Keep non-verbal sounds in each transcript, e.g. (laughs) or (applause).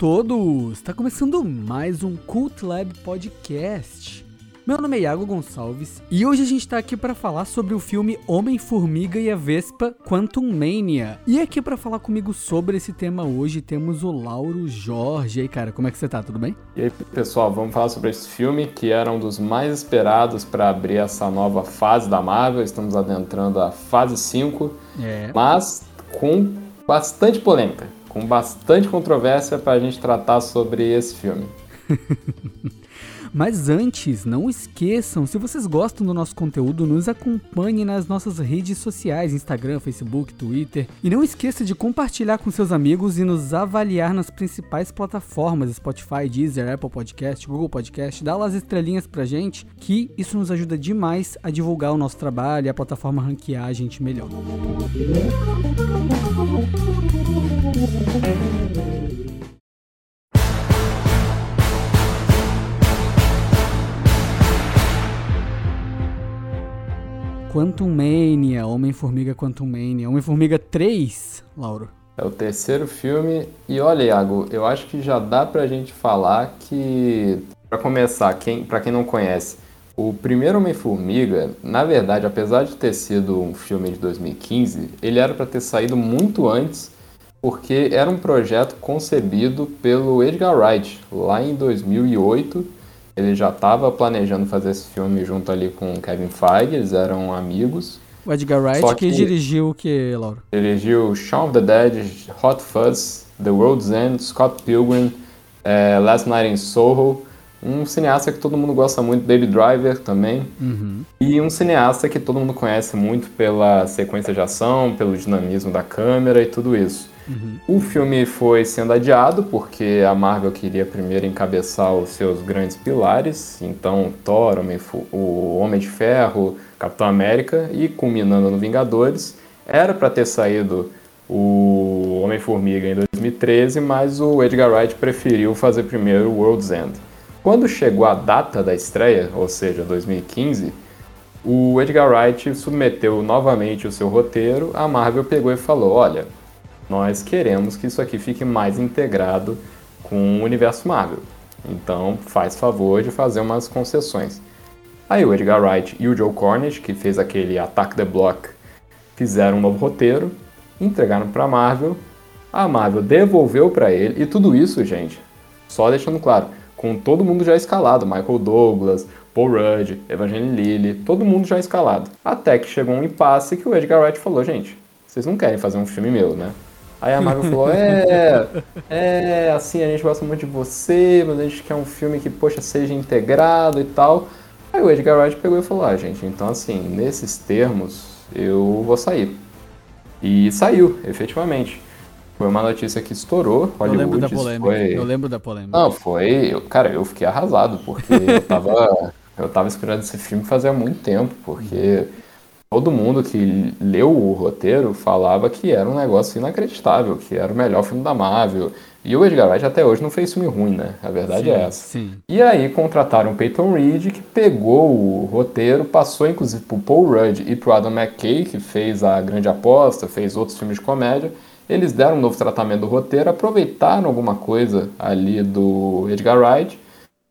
Todos! Está começando mais um Cult Lab Podcast. Meu nome é Iago Gonçalves e hoje a gente tá aqui para falar sobre o filme Homem-Formiga e a Vespa Quantum Mania. E aqui para falar comigo sobre esse tema hoje temos o Lauro Jorge. E aí, cara, como é que você tá? Tudo bem? E aí, pessoal, vamos falar sobre esse filme que era um dos mais esperados para abrir essa nova fase da Marvel. Estamos adentrando a fase 5, é. mas com bastante polêmica, com bastante controvérsia para a gente tratar sobre esse filme. (laughs) Mas antes, não esqueçam, se vocês gostam do nosso conteúdo, nos acompanhe nas nossas redes sociais, Instagram, Facebook, Twitter. E não esqueça de compartilhar com seus amigos e nos avaliar nas principais plataformas, Spotify, Deezer, Apple Podcast, Google Podcast. Dá as estrelinhas pra gente, que isso nos ajuda demais a divulgar o nosso trabalho e a plataforma ranquear a gente melhor. Quantum Mania, Homem-Formiga Quantum Mania, Homem-Formiga 3, Lauro. É o terceiro filme e olha, Iago, eu acho que já dá pra gente falar que, para começar, quem, para quem não conhece, o primeiro Homem-Formiga, na verdade, apesar de ter sido um filme de 2015, ele era para ter saído muito antes, porque era um projeto concebido pelo Edgar Wright lá em 2008 ele já estava planejando fazer esse filme junto ali com o Kevin Feige, eles eram amigos. O Edgar Wright que, que, dirigiu o que, Laura? Dirigiu Shaun of the Dead, Hot Fuzz, The World's End, Scott Pilgrim, é, Last Night in Soho. Um cineasta que todo mundo gosta muito, Baby Driver também. Uhum. E um cineasta que todo mundo conhece muito pela sequência de ação, pelo dinamismo da câmera e tudo isso. Uhum. O filme foi sendo adiado porque a Marvel queria primeiro encabeçar os seus grandes pilares, então Thor, o Homem de Ferro, Capitão América e culminando no Vingadores. Era para ter saído o Homem-Formiga em 2013, mas o Edgar Wright preferiu fazer primeiro World's End. Quando chegou a data da estreia, ou seja, 2015, o Edgar Wright submeteu novamente o seu roteiro, a Marvel pegou e falou: Olha, nós queremos que isso aqui fique mais integrado com o universo Marvel. Então, faz favor de fazer umas concessões. Aí o Edgar Wright e o Joe Cornish, que fez aquele Attack the Block, fizeram um novo roteiro, entregaram para a Marvel, a Marvel devolveu para ele, e tudo isso, gente, só deixando claro, com todo mundo já escalado, Michael Douglas, Paul Rudd, Evangeline Lilly, todo mundo já escalado. Até que chegou um impasse que o Edgar Wright falou, gente, vocês não querem fazer um filme meu, né? Aí a Marvel falou: é, é, assim, a gente gosta muito de você, mas a gente quer um filme que, poxa, seja integrado e tal. Aí o Edgar Wright pegou e falou: ah, gente, então assim, nesses termos, eu vou sair. E saiu, efetivamente. Foi uma notícia que estourou. Hollywood, eu lembro da polêmica. Foi... Eu lembro da polêmica. Não, foi. Cara, eu fiquei arrasado, porque eu tava. (laughs) eu tava esperando esse filme fazia muito tempo, porque todo mundo que leu o roteiro falava que era um negócio inacreditável, que era o melhor filme da Marvel. E o Edgar Wright até hoje não fez filme ruim, né? A verdade sim, é essa. Sim. E aí contrataram o Peyton Reed, que pegou o roteiro, passou inclusive pro Paul Rudd e pro Adam McKay, que fez A Grande Aposta, fez outros filmes de comédia. Eles deram um novo tratamento do roteiro, aproveitaram alguma coisa ali do Edgar Wright,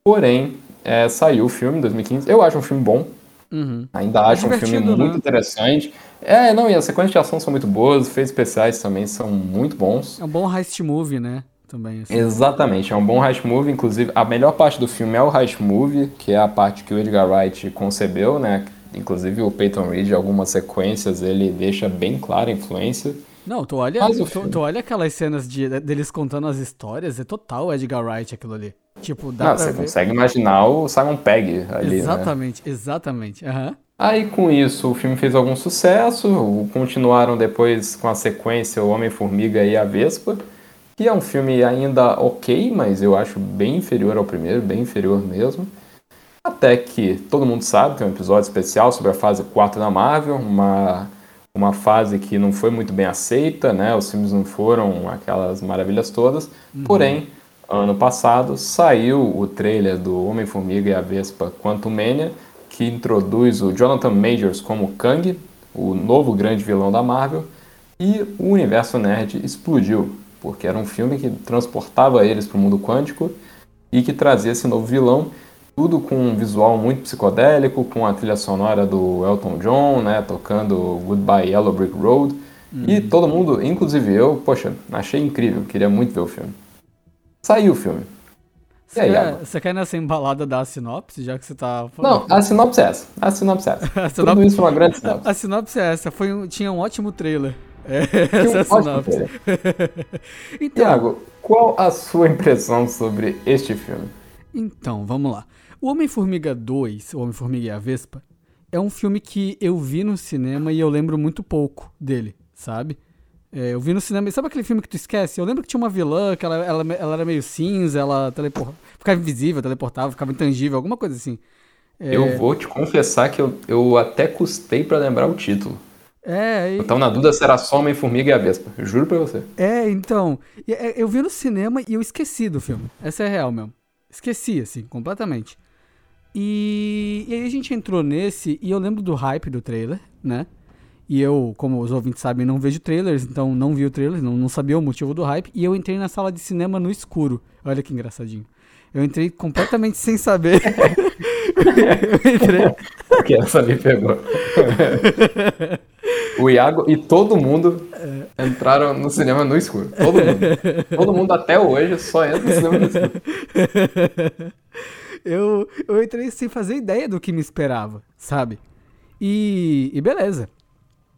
porém é, saiu o filme em 2015. Eu acho um filme bom, Uhum. Ainda acho um filme muito né? interessante. É, não, e as sequências de ação são muito boas, os efeitos especiais também são muito bons. É um bom heist movie, né? Também, assim. Exatamente, é um bom heist movie. Inclusive, a melhor parte do filme é o heist movie, que é a parte que o Edgar Wright concebeu, né? Inclusive o Peyton Reed, algumas sequências, ele deixa bem clara a influência. Não, tu olha, tu, tu, olha aquelas cenas de, deles contando as histórias, é total Edgar Wright aquilo ali. Tipo, dá Não, você ver. consegue imaginar o Simon Pegg ali? Exatamente, né? exatamente. Uhum. Aí com isso o filme fez algum sucesso, continuaram depois com a sequência O Homem-Formiga e a Vespa, que é um filme ainda ok, mas eu acho bem inferior ao primeiro, bem inferior mesmo. Até que todo mundo sabe que é um episódio especial sobre a fase 4 da Marvel, uma, uma fase que não foi muito bem aceita, né? Os filmes não foram aquelas maravilhas todas, uhum. porém ano passado, saiu o trailer do Homem-Formiga e a Vespa Quantum Mania, que introduz o Jonathan Majors como Kang, o novo grande vilão da Marvel, e o universo nerd explodiu. porque era um filme que transportava eles para o mundo quântico e que trazia esse novo vilão, tudo com um visual muito psicodélico, com a trilha sonora do Elton John, né, tocando Goodbye Yellow Brick Road, hum. e todo mundo, inclusive eu, poxa, achei incrível, queria muito ver o filme. Saiu o filme. Você, aí, quer, você quer nessa embalada da sinopse, já que você tá falando? Não, a sinopse é essa. A sinopse é essa. (laughs) a sinopse, Tudo isso foi uma grande sinopse. A, sinopse é essa. Foi um, tinha um ótimo trailer. É, essa é a sinopse. (laughs) então, Tiago, qual a sua impressão sobre este filme? Então, vamos lá. O Homem-Formiga 2, O Homem-Formiga e a Vespa, é um filme que eu vi no cinema e eu lembro muito pouco dele, sabe? É, eu vi no cinema. Sabe aquele filme que tu esquece? Eu lembro que tinha uma vilã que ela, ela, ela era meio cinza, ela telepor... ficava invisível, teleportava, ficava intangível, alguma coisa assim. É... Eu vou te confessar que eu, eu até custei para lembrar o título. É, e... Então, na dúvida, será só Homem-Formiga e a Vespa. Eu juro pra você. É, então. É, eu vi no cinema e eu esqueci do filme. Essa é real mesmo. Esqueci, assim, completamente. E, e aí a gente entrou nesse e eu lembro do hype do trailer, né? E eu, como os ouvintes sabem, não vejo trailers, então não vi o trailer, não, não sabia o motivo do hype. E eu entrei na sala de cinema no escuro. Olha que engraçadinho. Eu entrei completamente sem saber. (laughs) eu entrei. Porque essa me pegou. o Iago e todo mundo entraram no cinema no escuro. Todo mundo. Todo mundo até hoje só entra no cinema no escuro. Eu, eu entrei sem fazer ideia do que me esperava, sabe? E, e beleza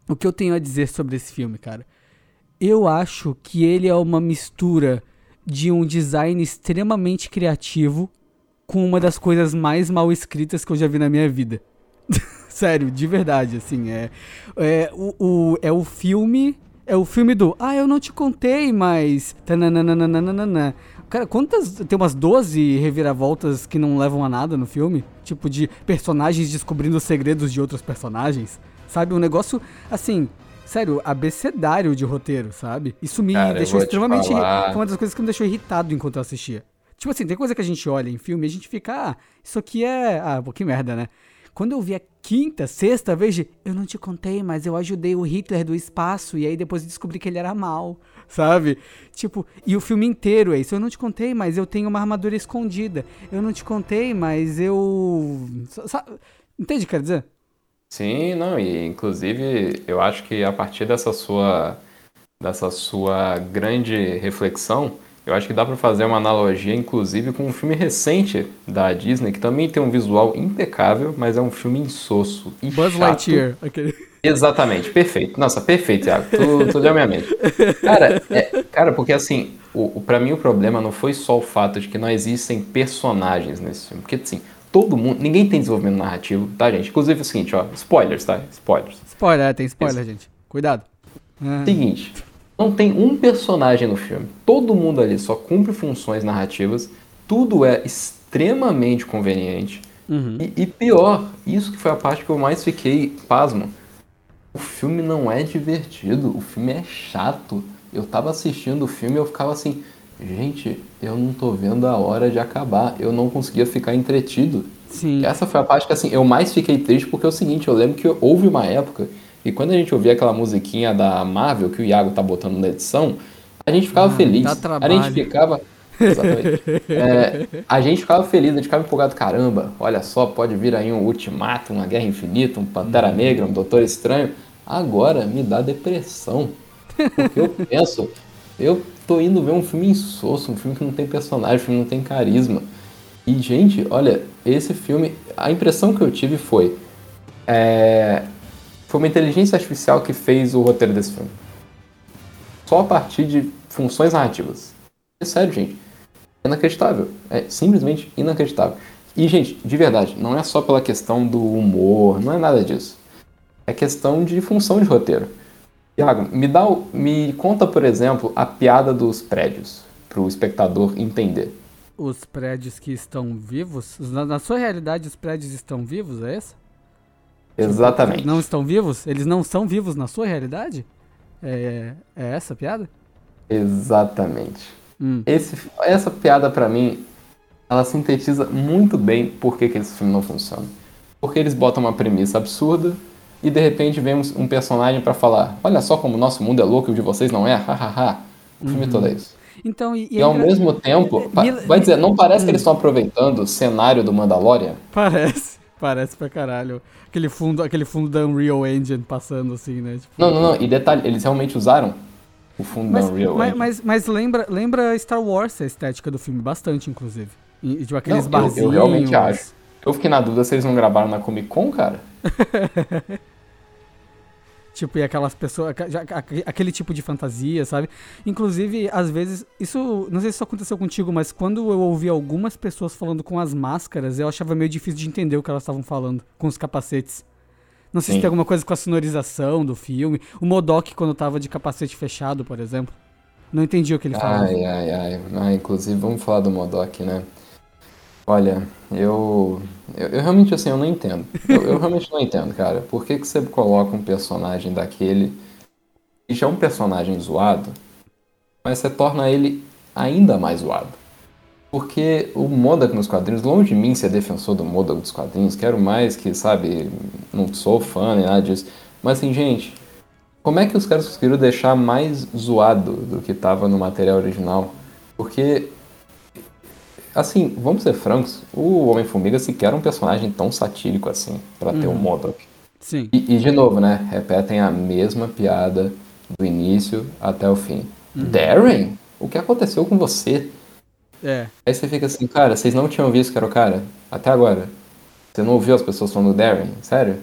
o que eu tenho a dizer sobre esse filme, cara? Eu acho que ele é uma mistura de um design extremamente criativo com uma das coisas mais mal escritas que eu já vi na minha vida. (laughs) Sério, de verdade, assim, é, é o, o, é o filme, é o filme do, ah, eu não te contei, mas. Cara, quantas, tem umas 12 reviravoltas que não levam a nada no filme? Tipo, de personagens descobrindo os segredos de outros personagens. Sabe? Um negócio, assim, sério, abecedário de roteiro, sabe? Isso me Cara, deixou extremamente. Foi uma das coisas que me deixou irritado enquanto eu assistia. Tipo assim, tem coisa que a gente olha em filme e a gente fica, ah, isso aqui é. Ah, pô, que merda, né? Quando eu vi a quinta, sexta vez de. Eu não te contei, mas eu ajudei o Hitler do espaço e aí depois descobri que ele era mal, (laughs) sabe? Tipo, e o filme inteiro é isso. Eu não te contei, mas eu tenho uma armadura escondida. Eu não te contei, mas eu. Sabe? Entende o que quer dizer? Sim, não, e inclusive eu acho que a partir dessa sua dessa sua grande reflexão, eu acho que dá para fazer uma analogia inclusive com um filme recente da Disney que também tem um visual impecável, mas é um filme insosso e Buzz chato. Lightyear, aquele Exatamente, perfeito. Nossa, perfeito, Thiago. Tu, tu deu a minha mente. Cara, é, cara, porque assim, o, o, pra mim o problema não foi só o fato de que não existem personagens nesse filme. Porque assim, todo mundo. Ninguém tem desenvolvimento narrativo, tá, gente? Inclusive é o seguinte, ó. Spoilers, tá? Spoilers. Spoiler, é, tem spoiler, gente. Cuidado. É. Seguinte. Não tem um personagem no filme. Todo mundo ali só cumpre funções narrativas. Tudo é extremamente conveniente. Uhum. E, e, pior, isso que foi a parte que eu mais fiquei pasmo. O filme não é divertido, o filme é chato. Eu tava assistindo o filme e eu ficava assim, gente, eu não tô vendo a hora de acabar. Eu não conseguia ficar entretido. Sim. Essa foi a parte que assim, eu mais fiquei triste porque é o seguinte, eu lembro que houve uma época e quando a gente ouvia aquela musiquinha da Marvel que o Iago tá botando na edição, a gente ficava ah, feliz. a gente ficava (laughs) é, a gente ficava feliz, a gente ficava empolgado, caramba, olha só, pode vir aí um Ultimato, uma Guerra Infinita, um Pantera uhum. Negra, um Doutor Estranho. Agora me dá depressão. Porque eu (laughs) penso, eu tô indo ver um filme insosso, um filme que não tem personagem, um filme que não tem carisma. E, gente, olha, esse filme, a impressão que eu tive foi. É, foi uma inteligência artificial que fez o roteiro desse filme. Só a partir de funções narrativas. É sério, gente. É inacreditável. É simplesmente inacreditável. E, gente, de verdade, não é só pela questão do humor, não é nada disso. É questão de função de roteiro. Tiago, me, dá, me conta, por exemplo, a piada dos prédios, para o espectador entender. Os prédios que estão vivos? Na, na, sua realidade, os prédios estão vivos, é essa? Exatamente. Não estão vivos? Eles não são vivos na sua realidade? É, é essa a piada? Exatamente. Hum. Esse, essa piada, para mim, ela sintetiza muito bem por que, que esse filme não funciona. Porque eles botam uma premissa absurda, e de repente vemos um personagem para falar: Olha só como o nosso mundo é louco e o de vocês não é, hahaha. O filme todo é isso. Então, e, E ao mesmo tempo, Mila- vai dizer, não parece que eles estão aproveitando o cenário do Mandalorian? Parece, (laughs) parece pra caralho. Aquele fundo, aquele fundo da Unreal Engine passando assim, né? Tipo, Não, não, não. E detalhe, eles realmente usaram o fundo mas, da Unreal mas, Engine. mas, mas lembra, lembra Star Wars a estética do filme, bastante, inclusive. E, tipo, aqueles Não, eu- eu realmente acho. Eu fiquei na dúvida se eles não gravaram na Comic Con, cara. (laughs) Tipo, e aquelas pessoas. Aquele tipo de fantasia, sabe? Inclusive, às vezes. Isso. Não sei se isso aconteceu contigo, mas quando eu ouvi algumas pessoas falando com as máscaras, eu achava meio difícil de entender o que elas estavam falando com os capacetes. Não sei Sim. se tem alguma coisa com a sonorização do filme. O Modok, quando tava de capacete fechado, por exemplo. Não entendi o que ele falava. Ai, ai, ai. Ah, inclusive, vamos falar do Modok, né? Olha, eu, eu. eu realmente, assim, eu não entendo. Eu, eu realmente não entendo, cara. Por que, que você coloca um personagem daquele. que já é um personagem zoado, mas você torna ele ainda mais zoado? Porque o Modok nos quadrinhos, longe de mim ser defensor do Modok dos quadrinhos, quero mais que, sabe, não sou fã nem nada disso. Mas assim, gente, como é que os caras conseguiram deixar mais zoado do que tava no material original? Porque, assim, vamos ser francos, o Homem-Formiga sequer era um personagem tão satírico assim, pra ter o Modok. Sim. E, e, de novo, né? Repetem a mesma piada do início até o fim. Darren, o que aconteceu com você? É. Aí você fica assim, cara, vocês não tinham visto que era o cara? Até agora. Você não ouviu as pessoas falando do Darren? Sério?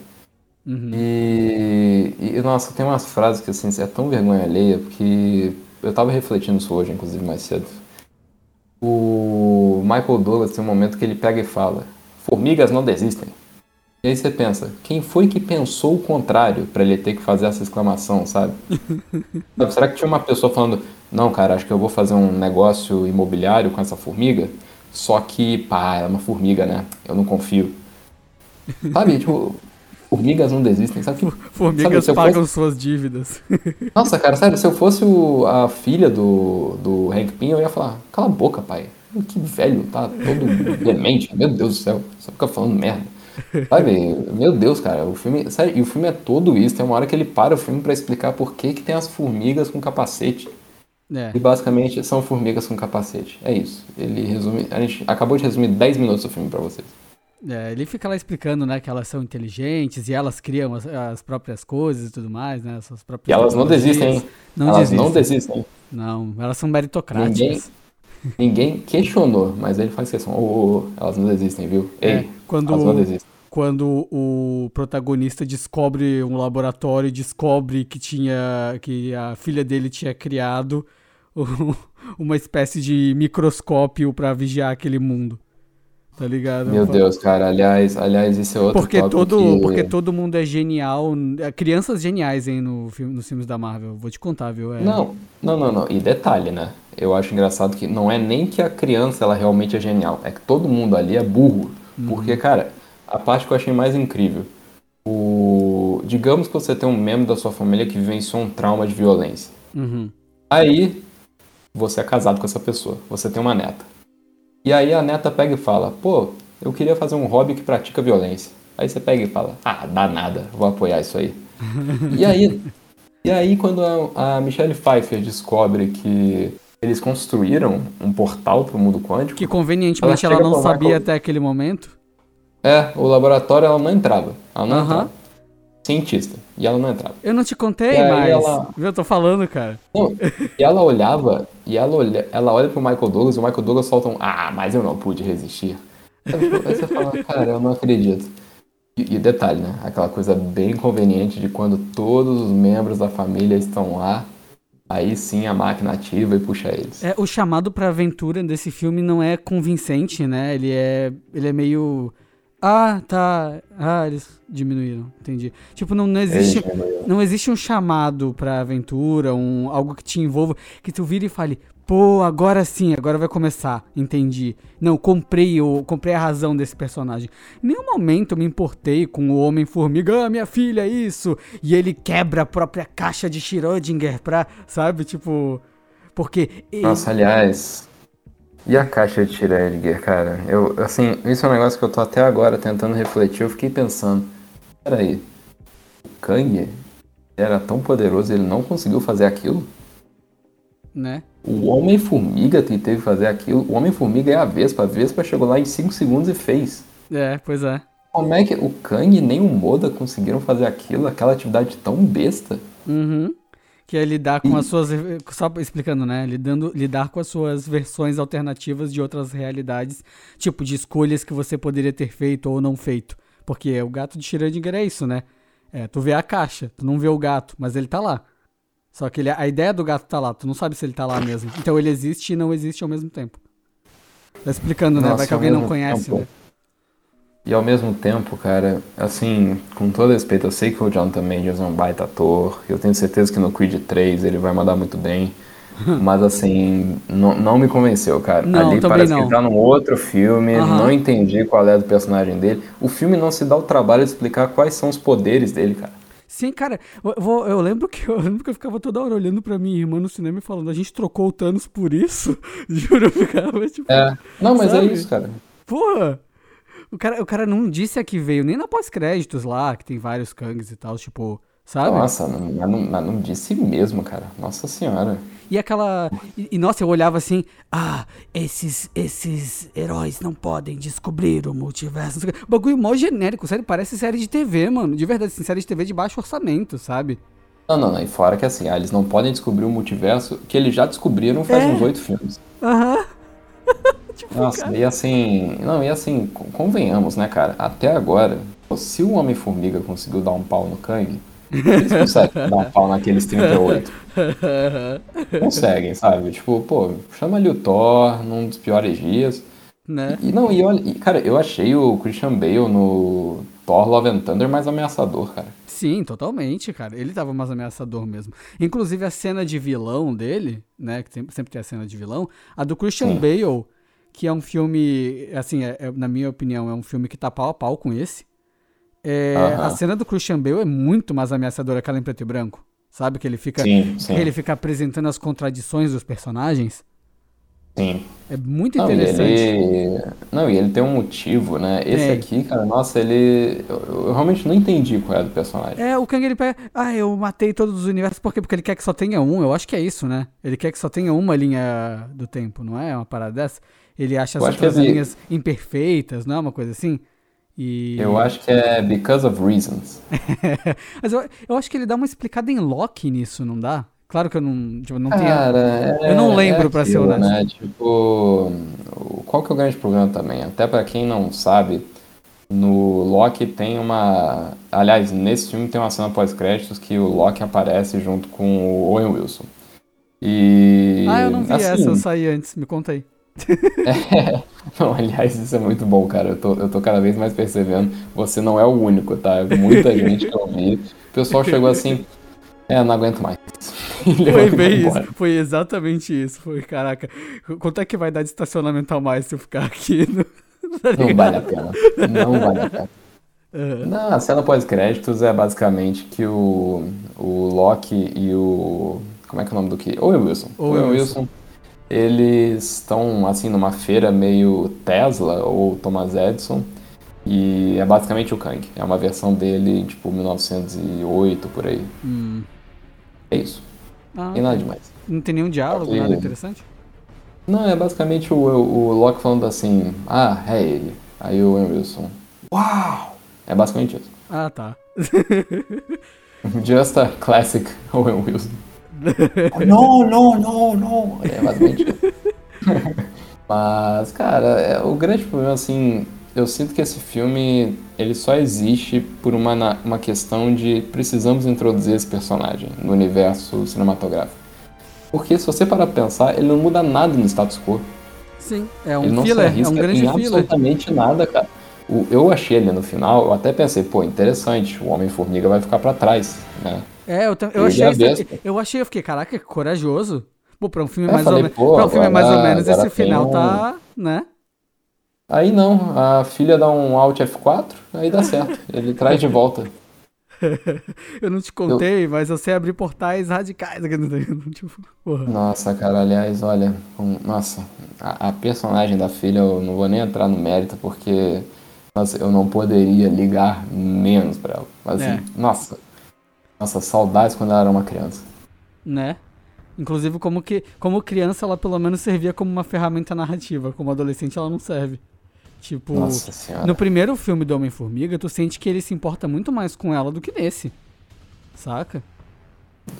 Uhum. E, e, nossa, tem umas frases que assim, é tão vergonha alheia, porque eu tava refletindo isso hoje, inclusive, mais cedo. O Michael Douglas tem um momento que ele pega e fala: Formigas não desistem. E aí você pensa, quem foi que pensou o contrário pra ele ter que fazer essa exclamação, sabe? (laughs) Sabe, Será que tinha uma pessoa falando, não, cara, acho que eu vou fazer um negócio imobiliário com essa formiga, só que, pá, ela é uma formiga, né? Eu não confio. (laughs) Sabe, tipo, formigas não desistem, sabe? Que, Formigas sabe, pagam fosse- suas dívidas. (laughs) Nossa, cara, sério, se eu fosse o- a filha do, do Hank Pym, eu ia falar, cala a boca, pai. Que velho, tá todo (laughs) demente, meu Deus do céu, só fica falando merda. Sabe, meu Deus, cara, o filme, sério, e o filme é todo isso, tem uma hora que ele para o filme pra explicar por que que tem as formigas com capacete. É. E basicamente são formigas com capacete. É isso. Ele resume, a gente acabou de resumir 10 minutos do filme pra vocês. É, ele fica lá explicando, né, que elas são inteligentes e elas criam as, as próprias coisas e tudo mais, né, as suas próprias E elas não desistem, hein? Não elas desistem. não desistem. Não, elas são meritocráticas. Ninguém, ninguém questionou, mas ele faz questão. Ô, ô, ô, elas não desistem, viu? Ei, É, quando- elas não desistem. Quando o protagonista descobre um laboratório e descobre que tinha que a filha dele tinha criado (laughs) uma espécie de microscópio pra vigiar aquele mundo. Tá ligado? Meu Deus, cara, aliás, aliás, esse é outro Porque todo, que... porque todo mundo é genial. é, Crianças geniais, hein, no filme, nos filmes da Marvel. Vou te contar, viu? É- Não, não, não, não. E detalhe, né? Eu acho engraçado que não é nem que a criança ela realmente é genial, é que todo mundo ali é burro. Porque, cara, a parte que eu achei mais incrível, o digamos que você tem um membro da sua família que vivenciou um trauma de violência. Uhum. Aí você é casado com essa pessoa, você tem uma neta. E aí a neta pega e fala: "Pô, eu queria fazer um hobby que pratica violência". Aí você pega e fala: "Ah, dá nada, vou apoiar isso aí". (laughs) e aí e aí quando a, a Michelle Pfeiffer descobre que eles construíram um portal para o mundo quântico, Que convenientemente Ela ela, não sabia até aquele momento. é, o laboratório ela não entrava. Ela não Aham. entrava. Cientista. E ela não entrava. Eu não te contei, E mas. ela- eu tô falando, cara. Não, e ela olhava, e ela olha, ela olha pro Michael Douglas, e o Michael Douglas solta um, ah, mas eu não pude resistir. Aí você fala, (laughs) cara, eu não acredito. E, e detalhe, né? Aquela coisa bem conveniente de quando todos os membros da família estão lá, aí sim a máquina ativa e puxa eles. É, o chamado pra aventura desse filme não é convincente, né? Ele é, ele é meio. Ah, tá. Ah, eles diminuíram. Entendi. Tipo, não, não existe. Não existe um chamado pra aventura, um, algo que te envolva, que tu vira e fale, pô, agora sim, agora vai começar, entendi. Não, comprei, eu comprei a razão desse personagem. Em nenhum momento eu me importei com o Homem-Formiga, ah, minha filha, isso, e ele quebra a própria caixa de Schrödinger pra, sabe, tipo, porque... ele- Nossa, aliás. E a caixa de Schrödinger, cara? Eu, assim, isso é um negócio que eu tô até agora tentando refletir. Eu fiquei pensando, peraí, o Kang era tão poderoso ele não conseguiu fazer aquilo? Né? O Homem-Formiga teve que fazer aquilo, o Homem-Formiga é a Vespa, a Vespa chegou lá em 5 segundos e fez. É, pois é. Como é que o Kang nem o Moda conseguiram fazer aquilo, aquela atividade tão besta? Uhum. Que é lidar com e... as suas. Só explicando, né? Lidando, lidar com as suas versões alternativas de outras realidades, tipo de escolhas que você poderia ter feito ou não feito. Porque o gato de Schrödinger é isso, né? É, tu vê a caixa, tu não vê o gato, mas ele tá lá. Só que ele, a ideia do gato tá lá, tu não sabe se ele tá lá mesmo. Então ele existe e não existe ao mesmo tempo. Tá explicando, né? Vai que alguém não conhece, tempo. né? E ao mesmo tempo, cara, assim, com todo respeito, eu sei que o John também é um baita ator. Eu tenho certeza que no Creed 3 ele vai mandar muito bem. (laughs) Mas assim, não, não me convenceu, cara. Não, Ali parece não. que tá num outro filme, uhum. não entendi qual é do personagem dele. O filme não se dá o trabalho de explicar quais são os poderes dele, cara. Sim, cara, eu, eu, lembro que (laughs) eu lembro que eu ficava toda hora olhando pra minha irmã no cinema e falando, a gente trocou o Thanos por isso? (laughs) Juro, eu ficava tipo. É. Não, mas é sabe? é isso, cara. Porra! O cara, o cara não disse a que veio, nem na pós-créditos lá, que tem vários Kangs e tal, tipo, sabe? Nossa, mas não, mas não disse mesmo, cara. Nossa senhora. E aquela. E, e, nossa, eu olhava assim, ah, esses, esses heróis não podem descobrir o multiverso. O bagulho mó genérico, sério, parece série de TV, mano. De verdade, assim, série de TV de baixo orçamento, sabe? Não, não, não. E fora que assim, ah, eles não podem descobrir o multiverso, que eles já descobriram faz é. uns oito filmes. Aham. (laughs) tipo, Nossa, cara. e assim. Não, e assim, convenhamos, né, cara? Até agora, se o Homem-Formiga conseguiu dar um pau no Kang, eles conseguem (laughs) dar um pau naqueles 38. Conseguem, sabe? Tipo, pô, chama ali o Thor num dos piores dias. Né? E não, e olha, e, cara, eu achei o Christian Bale no Thor Love and Thunder mais ameaçador, cara. Sim, totalmente, cara. Ele tava mais ameaçador mesmo. Inclusive a cena de vilão dele, né? Que sempre, tem a cena de vilão. A do Christian Sim. Bale, que é um filme, assim, é, é, na minha opinião, é um filme que tá pau a pau com esse. É, uh -huh. A cena do Christian Bale é muito mais ameaçadora, aquela em preto e branco. Sabe? Que ele fica, sim, sim. ele fica apresentando as contradições dos personagens. Sim. É muito interessante. Não, e ele, não, e ele tem um motivo, né? Esse é. aqui, cara, nossa, ele. Eu, eu, realmente não entendi qual é do personagem. É, o Kang ele pega. Ah, eu matei todos os universos. Por quê? Porque ele quer que só tenha um. Eu acho que é isso, né? Ele quer que só tenha uma linha do tempo, não é? Uma parada dessa? Ele acha as outras é linhas imperfeitas, não é uma coisa assim? E... Eu acho que é because of reasons. (laughs) Mas eu, eu acho que ele dá uma explicada em Loki nisso, não dá? Claro que eu não, tipo, não Cara, tenho. eu não lembro é pra ser honesto. Né? Tipo, qual que é o grande problema também? Até para quem não sabe, no Loki tem uma. Aliás, nesse filme tem uma cena pós-créditos que o Loki aparece junto com o Owen Wilson. E. Ah, eu não vi assim, essa, eu saí antes, me conta aí. É, (laughs) não, aliás, isso é muito bom, cara. Eu tô, eu tô cada vez mais percebendo. Você não é o único, tá? Muita gente que eu vi. O pessoal chegou assim. É, não aguento mais. (laughs) Foi bem isso. Foi exatamente isso. Foi, caraca. Quanto é que vai dar de estacionamento a mais se eu ficar aqui? No... (laughs) Tá não vale a pena. Não vale a pena. Uhum. Não, a cena pós-créditos é basicamente que o, o Loki e o. Como é que é o nome do que? Owen Wilson. Owen Wilson. Wilson eles estão assim numa feira meio Tesla ou Thomas Edison e é basicamente o Kang. É uma versão dele tipo 1908 por aí. Hum. É isso. Ah, e nada demais. Não tem nenhum diálogo, nada interessante? Não, é basicamente o, o Loki falando assim, ah, é ele. Aí o Wilson, uau! É basicamente isso. Ah, tá. (laughs) Just a classic (laughs) Owen Wilson. (laughs) não, não, não, não. É basicamente (laughs) Mas, cara, é, o grande problema, assim, eu sinto que esse filme, ele só existe por uma, uma questão de precisamos introduzir esse personagem no universo cinematográfico. Porque se você parar pra pensar, ele não muda nada no status quo. Sim, é um ele não filler, se é um grande em filler. absolutamente nada, cara. O, eu achei ele no final, eu até pensei, pô, interessante, o Homem-Formiga vai ficar para trás, né? É, eu, eu achei, isso, eu achei, eu fiquei, caraca, corajoso. Pô, pra um filme, mais, falei, ou, pô, pra um filme mais ou menos, esse final um... tá, né? Aí não, a filha dá um Alt F4, aí dá certo. Ele traz de volta. (laughs) eu não te contei, eu... mas eu sei abrir portais radicais aqui no (laughs) tipo, Nossa, cara, aliás, olha, nossa, a, a, personagem da filha eu não vou nem entrar no mérito porque nossa, eu não poderia ligar menos pra ela. Mas assim, é. nossa, nossa, saudades quando ela era uma criança. Né? Inclusive, como, que, como criança, ela pelo menos servia como uma ferramenta narrativa. Como adolescente, ela não serve. Tipo, no primeiro filme do Homem-Formiga, tu sente que ele se importa muito mais com ela do que nesse. Saca?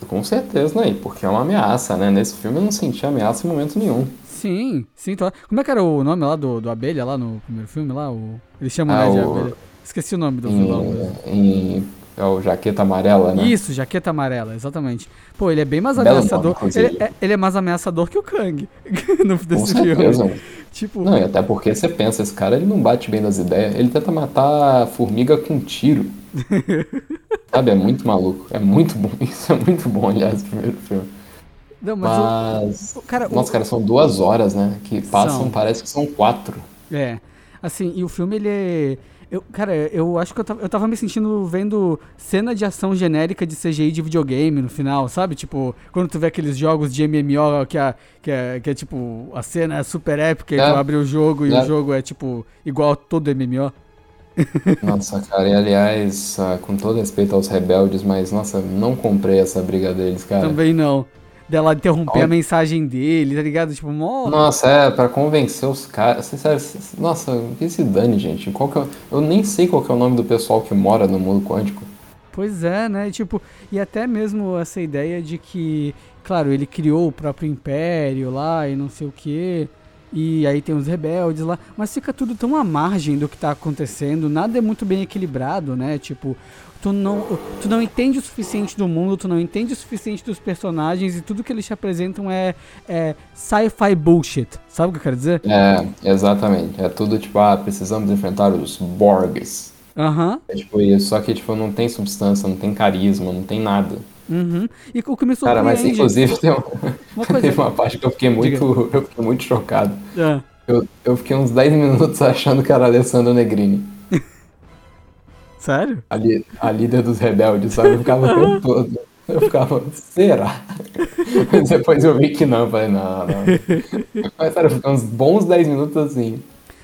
Com certeza, né? Porque é uma ameaça, né? Nesse filme eu não senti ameaça em momento nenhum. Sim, sim. Tô... Como é que era o nome lá do, do Abelha, lá no primeiro filme? lá? O... Eles chamam ah, né, de o... Abelha. Esqueci o nome do em, vilão. Em... É o Jaqueta Amarela, né? Isso, Jaqueta Amarela, exatamente. Pô, ele é bem mais Belo ameaçador. Nome, ele, é, ele, é, mais ameaçador que o Kang (laughs) no, desse Com certeza. filme. Tipo... Não, e até porque você pensa, esse cara ele não bate bem nas ideias. Ele tenta matar a formiga com um tiro. (laughs) Sabe, é muito maluco. É muito bom. (laughs) Isso é muito bom, aliás, o primeiro filme. Não, mas. mas... O, cara, Nossa, o... cara, são duas horas, né? Que passam, são. parece que são quatro. É. Assim, e o filme, ele é. Eu, cara, eu acho que eu tava, eu tava me sentindo vendo cena de ação genérica de CGI de videogame no final, sabe? Tipo, quando tu vê aqueles jogos de MMO que, a, que, é, que é tipo, a cena é super épica é. e tu abre o jogo e é. o jogo é tipo igual a todo MMO. (laughs) Nossa, cara, e aliás, ah, com todo respeito aos rebeldes, mas nossa, não comprei essa briga deles, cara. Também não dela interromper a mensagem dele, tá ligado? Tipo, mó... Nossa, é, pra convencer os caras. Sério, nossa, que se dane, gente. Qual que é... Eu nem sei qual que é o nome do pessoal que mora no mundo quântico. Pois é, né? Tipo, e até mesmo essa ideia de que, claro, ele criou o próprio império lá e não sei o quê. E aí tem os rebeldes lá, mas fica tudo tão à margem do que tá acontecendo, nada é muito bem equilibrado, né? Tipo, tu não, tu não entende o suficiente do mundo, tu não entende o suficiente dos personagens e tudo que eles te apresentam é, é sci-fi bullshit. Sabe o que eu quero dizer? É, exatamente. É tudo tipo, ah, precisamos enfrentar os Borgs. Aham. Uhum. É tipo isso, só que tipo, não tem substância, não tem carisma, não tem nada. Uhum. E o que me surpreende... Cara, mas inclusive tem uma, uma coisa... (laughs) teve uma parte que eu fiquei muito, eu fiquei muito chocado. É. Eu, eu fiquei uns 10 minutos (laughs) achando que era Alessandro Negrini. (laughs) Sério? A, li, a líder dos rebeldes, sabe? Eu ficava o tempo todo. Eu ficava, será? Mas depois eu vi que não, eu falei, não, não. Mas sério, fiquei uns bons 10 minutos assim.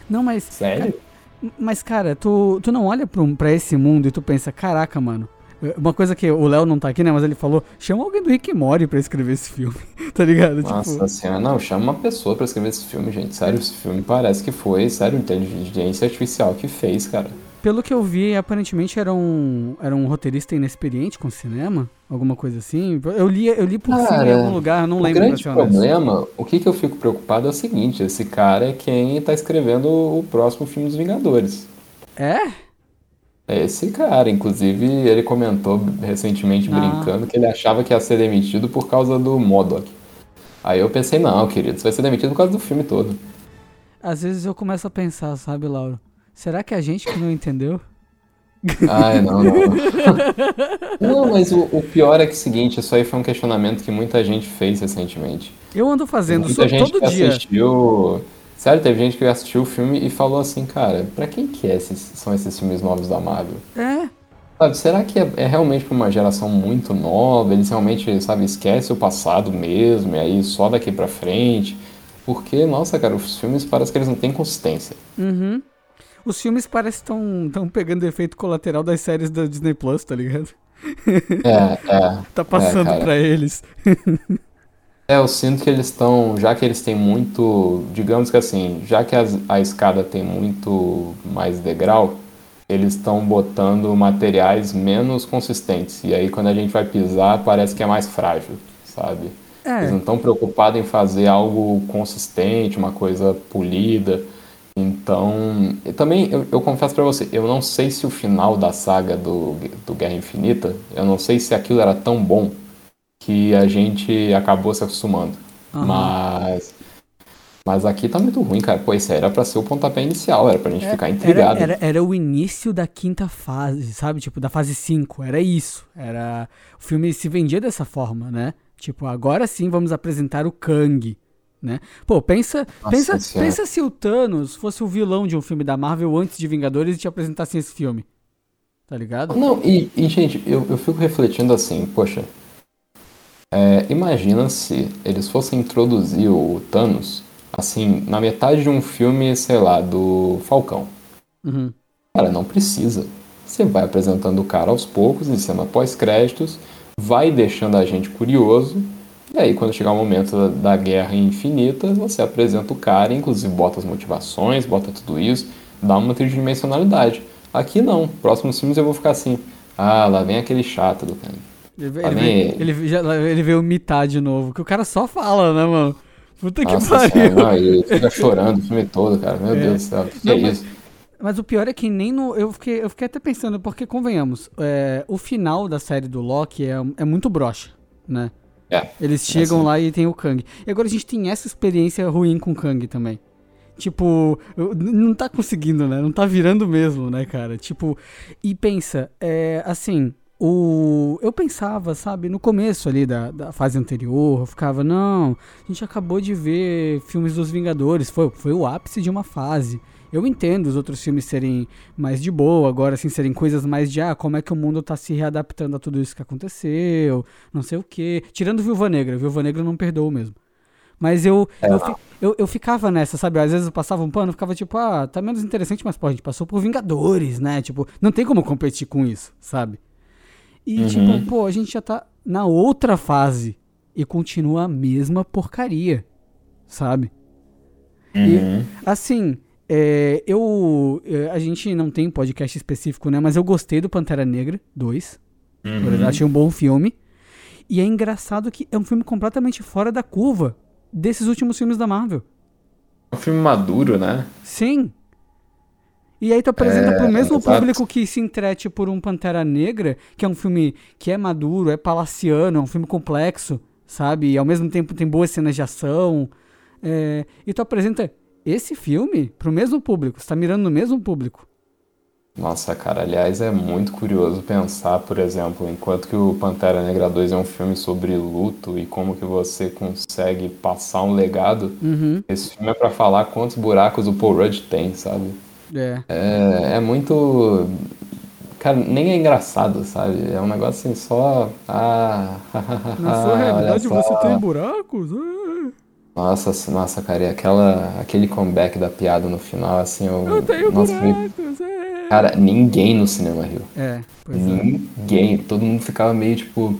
Não, mas. Sério? Mas, cara, tu, tu não olha pra, um, pra esse mundo e tu pensa, caraca, mano. Uma coisa que o Léo não tá aqui, né? Mas ele falou: chama alguém do Rick Mori pra escrever esse filme. (laughs) tá ligado? Tipo, Nossa tipo... senhora, não, chama uma pessoa pra escrever esse filme, gente. Sério, esse filme parece que foi, sério, inteligência artificial que fez, cara. Pelo que eu vi, aparentemente era um, era um roteirista inexperiente com cinema, alguma coisa assim. Eu li, eu li por cara, cima em algum lugar, não lembro. O grande problema, o que, que eu fico preocupado é o seguinte, esse cara é quem tá escrevendo o próximo filme dos Vingadores. É? É esse cara, inclusive ele comentou recentemente ah. brincando que ele achava que ia ser demitido por causa do Modok. Aí eu pensei, não, querido, você vai ser demitido por causa do filme todo. Às vezes eu começo a pensar, sabe, Lauro? Será que é a gente que não entendeu? Ai, não, não. (laughs) não, mas o, o, pior é que é o seguinte, isso aí foi um questionamento que muita gente fez recentemente. Eu ando fazendo muita gente todo que dia. Assistiu, sério, teve gente que assistiu o filme e falou assim, cara, pra quem que é esses, são esses filmes novos da Marvel? É. Sabe, será que é, é realmente pra uma geração muito nova? Eles realmente, sabe, esquecem o passado mesmo, e aí só daqui pra frente? Porque, nossa, cara, os filmes parece que eles não têm consistência. Uhum. Os filmes parecem estão tão pegando efeito colateral das séries da Disney Plus, tá ligado? É, é. (laughs) tá passando é, pra eles. (laughs) é, eu sinto que eles estão, já que eles têm muito, digamos que assim, já que as, a escada tem muito mais degrau, eles estão botando materiais menos consistentes. E aí quando a gente vai pisar, parece que é mais frágil, sabe? É. Eles não estão preocupados em fazer algo consistente, uma coisa polida. Então, eu também eu, eu confesso para você, eu não sei se o final da saga do, do Guerra Infinita, eu não sei se aquilo era tão bom que a gente acabou se acostumando. Uhum. Mas mas aqui tá muito ruim, cara. Pô, isso era pra ser o pontapé inicial, era pra gente é, ficar intrigado. Era, era, era, o início da quinta fase, sabe? Tipo, da fase 5. Era isso. Era. O filme se vendia dessa forma, né? Tipo, agora sim vamos apresentar o Kang né? Pô, pensa, Nossa, pensa, pensa se o Thanos fosse o vilão de um filme da Marvel antes de Vingadores e te apresentasse esse filme. Tá ligado? Não, e, e gente, eu, eu fico refletindo assim, poxa. É, imagina se eles fossem introduzir o Thanos, assim, na metade de um filme, sei lá, do Falcão. Uhum. Cara, não precisa. Você vai apresentando o cara aos poucos, em cena pós-créditos, vai deixando a gente curioso E aí, quando chegar o momento da, da guerra infinita, você apresenta o cara, inclusive bota as motivações, bota tudo isso, dá uma tridimensionalidade. Aqui não. Próximos filmes eu vou ficar assim. Ah, lá vem aquele chato do Kang. Ele, ele, veio, ele, já, ele veio mitar de novo, que o cara só fala, né, mano? Puta Nossa, que pariu. Não, ele fica chorando o filme todo, cara. Meu é. Deus do céu. Que não, é mas, isso? Mas o pior é que nem no. Eu fiquei, eu fiquei até pensando, porque convenhamos, é, o final da série do Loki é, é muito broxa, né? É. Eles é chegam assim. lá e tem o Kang. E agora a gente tem essa experiência ruim com o Kang também. Tipo, não tá conseguindo, né? Não tá virando mesmo, né, cara? Tipo, e pensa, é, assim, o eu pensava, sabe, no começo ali da, da fase anterior, eu ficava, não, a gente acabou de ver filmes dos Vingadores, foi, foi o ápice de uma fase. Eu entendo os outros filmes serem mais de boa, agora assim, serem coisas mais de, ah, como é que o mundo tá se readaptando a tudo isso que aconteceu, não sei o quê. Tirando Viúva Negra, Viúva Negra não perdoou mesmo. Mas eu, é. eu, eu, eu, ficava nessa, sabe? Às vezes eu passava um pano, ficava tipo, ah, tá menos interessante, mas pô, a gente passou por Vingadores, né? Tipo, não tem como competir com isso, sabe? E uhum. tipo, pô, a gente já tá na outra fase e continua a mesma porcaria, sabe? Uhum. E, assim, é, eu. É, a gente não tem podcast específico, né? Mas eu gostei do Pantera Negra 2. Uhum. Achei um bom filme. E é engraçado que é um filme completamente fora da curva desses últimos filmes da Marvel. É um filme maduro, né? Sim. E aí tu apresenta é, pro mesmo exato. público que se entrete por um Pantera Negra, que é um filme que é maduro, é palaciano, é um filme complexo, sabe? E ao mesmo tempo tem boas cenas de ação. É, e tu apresenta esse filme pro mesmo público, você tá mirando no mesmo público. Nossa, cara, aliás, é muito curioso pensar, por exemplo, enquanto que o Pantera Negra 2 é um filme sobre luto e como que você consegue passar um legado, uhum. esse filme é para falar quantos buracos o Paul Rudd tem, sabe? É. é. É muito. Cara, nem é engraçado, sabe? É um negócio assim, só. Ah, (laughs) Na sua realidade você tem buracos? É. Nossa, nossa, cara, e aquela, aquele comeback da piada no final, assim, eu. Eu tenho nossa, buracos, é. Cara, ninguém no cinema riu. É, pois Ninguém. É. Todo mundo ficava meio tipo.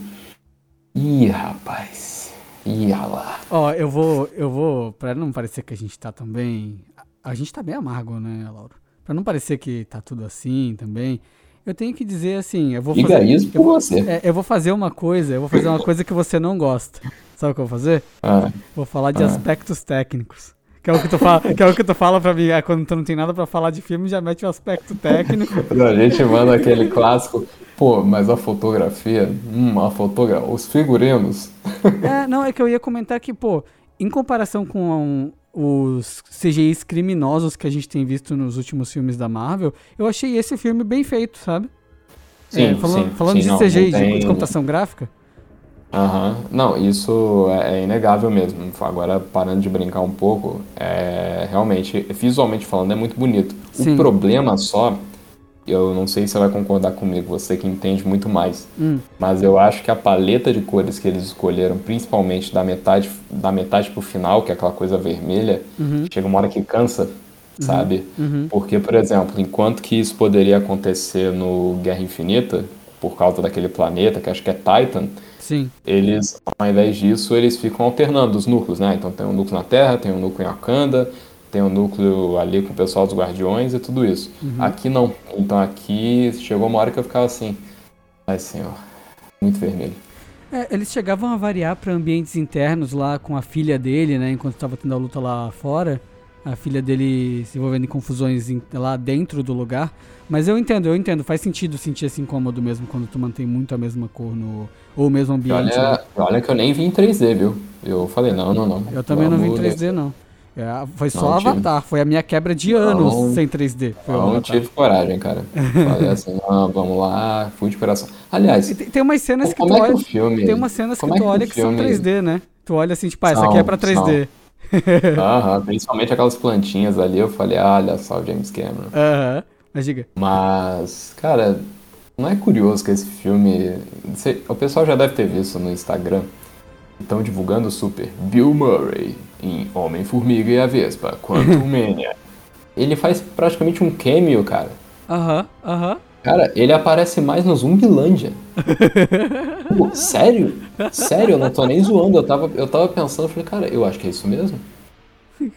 Ih, rapaz. Ih, lá. Ó, eu vou. Eu vou. Pra não parecer que a gente tá também. A gente tá bem amargo, né, Laura? Pra não parecer que tá tudo assim também. Eu tenho que dizer assim, eu vou Diga fazer. isso por eu, você. É, eu vou fazer uma coisa, eu vou fazer uma coisa que você não gosta. Sabe o que eu vou fazer? Ah. Vou falar de ah. aspectos técnicos. Que é o que tu fala, que é o que tu fala pra mim, é, quando tu não tem nada pra falar de filme, já mete o um aspecto técnico. (laughs) a gente manda aquele clássico, pô, mas a fotografia, hum, a fotografia, os figurinos. É, não, é que eu ia comentar que, pô, em comparação com um, os CGIs criminosos que a gente tem visto nos últimos filmes da Marvel, eu achei esse filme bem feito, sabe? Sim, é, falando, sim, falando sim, de não, CGI, não tem... de computação gráfica, Aham, uhum. não, isso é, é inegável mesmo. Agora, parando de brincar um pouco, é realmente, visualmente falando, é muito bonito. Sim. O problema só, eu não sei se você vai concordar comigo, você que entende muito mais, hum. mas eu acho que a paleta de cores que eles escolheram, principalmente da metade, da metade pro final, que é aquela coisa vermelha, uhum. chega uma hora que cansa, uhum. sabe? Uhum. Porque, por exemplo, enquanto que isso poderia acontecer no Guerra Infinita, por causa daquele planeta, que acho que é Titan, Sim. Eles, ao invés disso, eles ficam alternando os núcleos, né? Então tem um núcleo na Terra, tem um núcleo em Wakanda, tem um núcleo ali com o pessoal dos Guardiões e tudo isso. Uhum. Aqui não. Então aqui chegou uma hora que eu ficava assim, ai senhor, muito vermelho. É, eles chegavam a variar para ambientes internos lá com a filha dele, né? Enquanto estava tendo a luta lá fora, a filha dele se envolvendo em confusões lá dentro do lugar. Mas eu entendo, eu entendo. Faz sentido sentir esse incômodo mesmo quando tu mantém muito a mesma cor no. Ou o mesmo ambiente. Olha, olha que eu nem vi em 3D, viu? Eu falei, não, não, não. Eu também Vamos não vi em 3D, não. É, foi só não, Avatar, tive... foi a minha quebra de anos não, sem 3D. Foi não tive coragem, cara. (laughs) Falei assim, não, vamos lá, fui de coração. Aliás, tem, tem umas cenas que tu é olha. Que filme, tem umas cenas que tu é olha que, que são 3D, né? Tu olha assim, tipo, ah, essa aqui é pra 3D. (laughs) Aham, principalmente aquelas plantinhas ali, eu falei, ah, olha só o James Cameron. Aham. Mas diga. Mas, cara, não é curioso que esse filme. O pessoal já deve ter visto no Instagram. Estão divulgando super Bill Murray em Homem-Formiga e a Vespa, Quantum (laughs) Mania. Ele faz praticamente um cameo, cara. Aham, aham. Cara, ele aparece mais no Zumbilândia. (laughs) Pô, sério? Sério, eu não tô nem zoando. Eu tava, eu tava pensando, falei, cara, eu acho que é isso mesmo.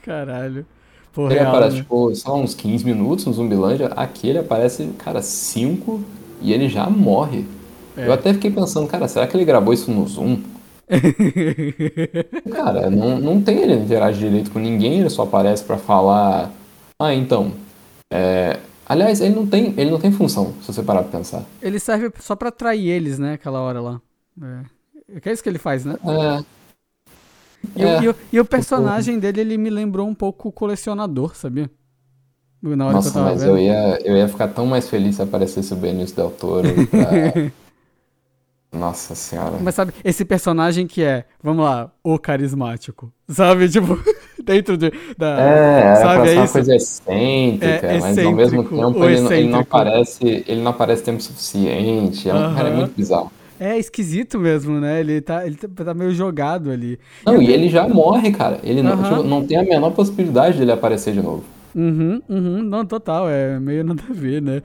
Caralho. Pô, ele real, aparece, né? tipo, só uns 15 minutos no Zumbilândia. Aqui ele aparece, cara, 5 e ele já morre. É. Eu até fiquei pensando, cara, será que ele gravou isso no Zoom? (laughs) cara, não, não tem ele interagir direito com ninguém, ele só aparece para falar. Ah, então. É... Aliás, ele não tem, ele não tem função, se você parar pra pensar. Ele serve só para atrair eles, né, aquela hora lá. É. é isso que ele faz, né? É. E, é, o, e, o personagem dele, ele me lembrou um pouco o colecionador, sabia? Na hora Nossa, que eu mas vendo. Eu, ia, eu ia ficar tão mais feliz se aparecesse o Benício Del Toro pra... (laughs) Nossa senhora. Mas sabe, esse personagem que é, vamos lá, o carismático. Sabe, (laughs) tipo, dentro de, da. É, era sabe, é uma coisa excêntrica, é, mas ao mesmo tempo ele, ele, não aparece, ele não aparece tempo suficiente. É, um, cara, é muito bizarro. É esquisito mesmo, né? Ele tá, ele tá, tá meio jogado ali. Não, e, ele já morre, cara. Ele não, tipo, não tem a menor possibilidade dele aparecer de novo. Uhum, uhum, não, total, é meio nada a ver, né?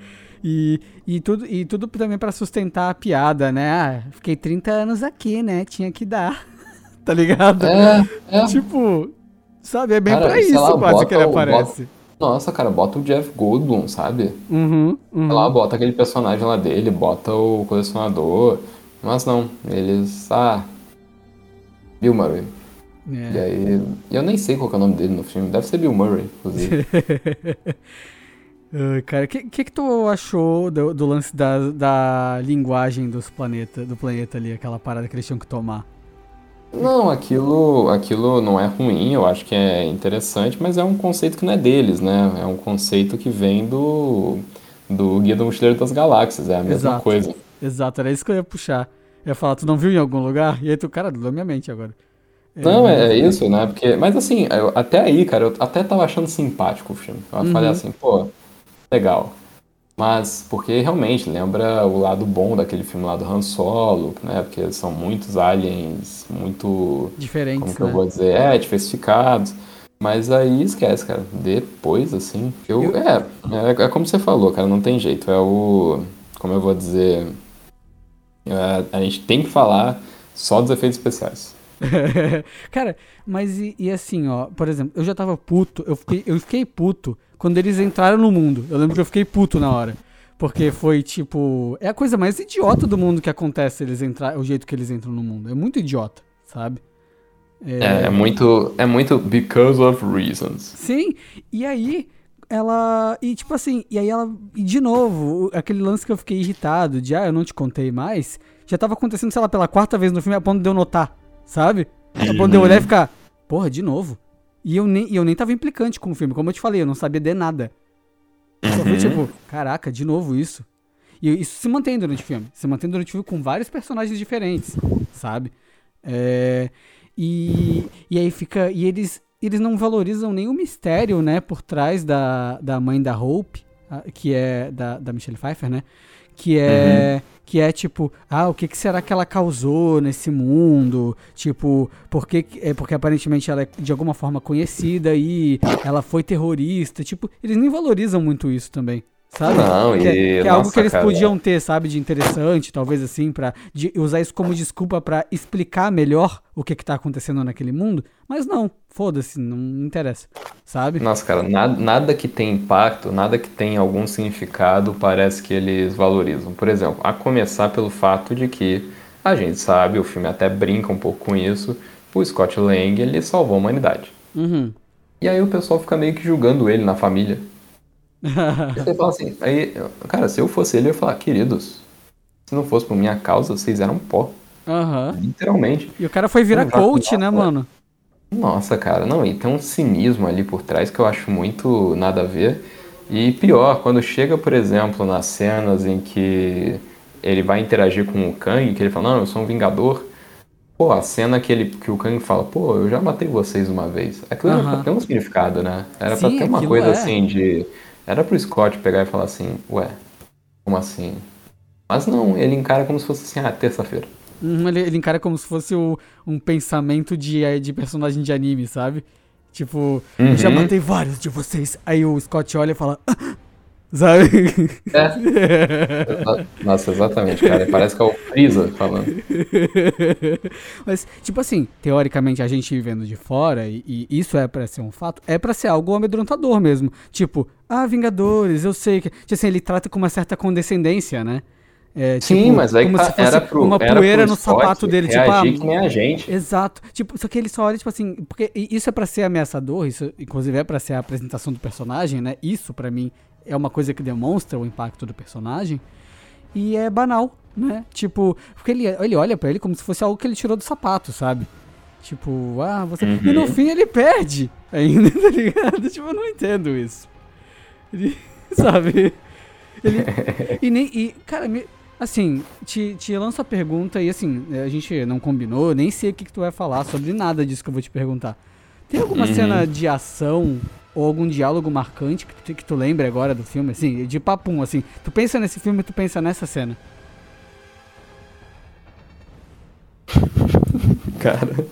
E, e, tudo, e tudo também para sustentar a piada, né? Ah, fiquei 30 anos aqui, né? Tinha que dar. (laughs) tá ligado? É, é. Tipo, sabe? É bem cara, pra isso lá, quase que ele aparece. Bota, nossa, cara, bota o Jeff Goldblum, sabe? Uhum, uhum. Lá, bota aquele personagem lá dele, bota o colecionador. Mas não, eles. Ah. Bill Murray. É. E aí. Eu nem sei qual é o nome dele no filme. Deve ser Bill Murray, inclusive. (laughs) cara, o que, que, que tu achou do, do lance da, da linguagem dos planeta, do planeta ali, aquela parada que eles tinham que tomar? Não, aquilo, aquilo não é ruim, eu acho que é interessante, mas é um conceito que não é deles, né? É um conceito que vem do, do Guia do Mochileiro das Galáxias, é a mesma Exato. coisa. Exato, era isso que eu ia puxar. Eu ia falar, tu não viu em algum lugar? E aí tu, cara, deu minha mente agora. Não, é, é isso, né? Porque, mas assim, eu, até aí, cara, eu até tava achando simpático o filme. Eu uhum. falei assim, pô, legal. Mas porque realmente lembra o lado bom daquele filme lá do Han Solo, né? Porque são muitos aliens muito. Diferentes. Como que né? eu vou dizer? É, diversificados. Mas aí esquece, cara. Depois, assim. Eu, eu... É, é, é como você falou, cara, não tem jeito. É o. Como eu vou dizer. É, a gente tem que falar só dos efeitos especiais. (laughs) Cara, mas e, e, assim, ó, por exemplo, eu já tava puto, eu fiquei, eu fiquei puto quando eles entraram no mundo. Eu lembro que eu fiquei puto na hora. Porque foi tipo. É a coisa mais idiota do mundo que acontece eles entrar, o jeito que eles entram no mundo. É muito idiota, sabe? É, é, é muito. É muito because of reasons. Sim, e aí ela. E tipo assim, e aí ela. E de novo, aquele lance que eu fiquei irritado de, ah, eu não te contei mais, já tava acontecendo, sei lá, pela quarta vez no filme, a ponto de eu notar, sabe? A ponto de eu olhar e ficar, porra, de novo. E eu nem, eu nem tava implicante com o filme, como eu te falei, eu não sabia de nada. Eu só fui uhum. tipo, caraca, de novo isso. E isso se mantém durante o filme. Se mantém durante o filme com vários personagens diferentes, sabe? É, e, e aí fica. E eles eles não valorizam nem o mistério, né, por trás da, da mãe da Hope, que é da, da Michelle Pfeiffer, né? Que é, uhum. Que é tipo, ah, o que, que será que ela causou nesse mundo? Tipo, porque, é porque aparentemente ela é de alguma forma conhecida e ela foi terrorista. Tipo, eles nem valorizam muito isso também sabe? Não, que, é, e, que é algo que eles cara. podiam ter, sabe, de interessante, talvez assim, para usar isso como desculpa para explicar melhor o que que tá acontecendo naquele mundo, mas não, foda-se, não interessa, sabe? Nossa, cara, nada, nada que tem impacto, nada que tem algum significado parece que eles valorizam. Por exemplo, a começar pelo fato de que a gente sabe, o filme até brinca um pouco com isso, o Scott Lang, ele salvou a humanidade. Uhum. E aí o pessoal fica meio que julgando ele na família (laughs) você fala assim, aí, cara, se eu fosse ele, eu ia falar, queridos, se não fosse por minha causa, vocês eram pó. Uhum. Literalmente. E o cara foi virar coach, né, mano? Nossa, cara, não, e tem um cinismo ali por trás que eu acho muito nada a ver. E pior, quando chega, por exemplo, nas cenas em que ele vai interagir com o Kang, que ele fala, não, eu sou um vingador. Pô, a cena que, ele, que o Kang fala, pô, eu já matei vocês uma vez. Aquilo uhum. era pra ter um significado, né? Era Sim, pra ter uma coisa é. assim de era pro Scott pegar e falar assim, ué, como assim? Mas não, ele encara como se fosse assim, ah, terça-feira. Uhum, ele, ele, encara como se fosse o, um pensamento de, eh, de personagem de anime, sabe? Tipo, uhum. eu já matei vários de vocês. Aí o Scott olha e fala, ah! Sabe? É. Nossa, exatamente, cara. Parece que é o Freeza falando. Mas, tipo assim, teoricamente, a gente vivendo de fora, e, e isso é para ser um fato, é para ser algo amedrontador mesmo. Tipo, ah, Vingadores, eu sei que. Tipo assim, ele trata com uma certa condescendência, né? É, Sim, tipo, mas aí como tá, se fosse era pro, uma poeira no sapato dele, tipo, ah, que nem a gente. Exato. Tipo, só que ele só olha, tipo assim, porque isso é para ser ameaçador, isso inclusive é para ser a apresentação do personagem, né? Isso para mim é uma coisa que demonstra o impacto do personagem. E é banal, né? Tipo, porque ele, ele olha para ele como se fosse algo que ele tirou do sapato, sabe? Tipo, ah, você. Uhum. E no fim ele perde ainda, (laughs) tá ligado? Tipo, eu não entendo isso. Ele, (laughs) sabe? Ele. E nem. E, cara, me, Assim, te, te lanço a pergunta e assim, a gente não combinou, nem sei o que, que tu vai falar sobre nada disso que eu vou te perguntar. Tem alguma uhum. cena de ação ou algum diálogo marcante que tu, que tu lembra agora do filme, assim, de papum, assim, tu pensa nesse filme tu pensa nessa cena? (laughs) Cara,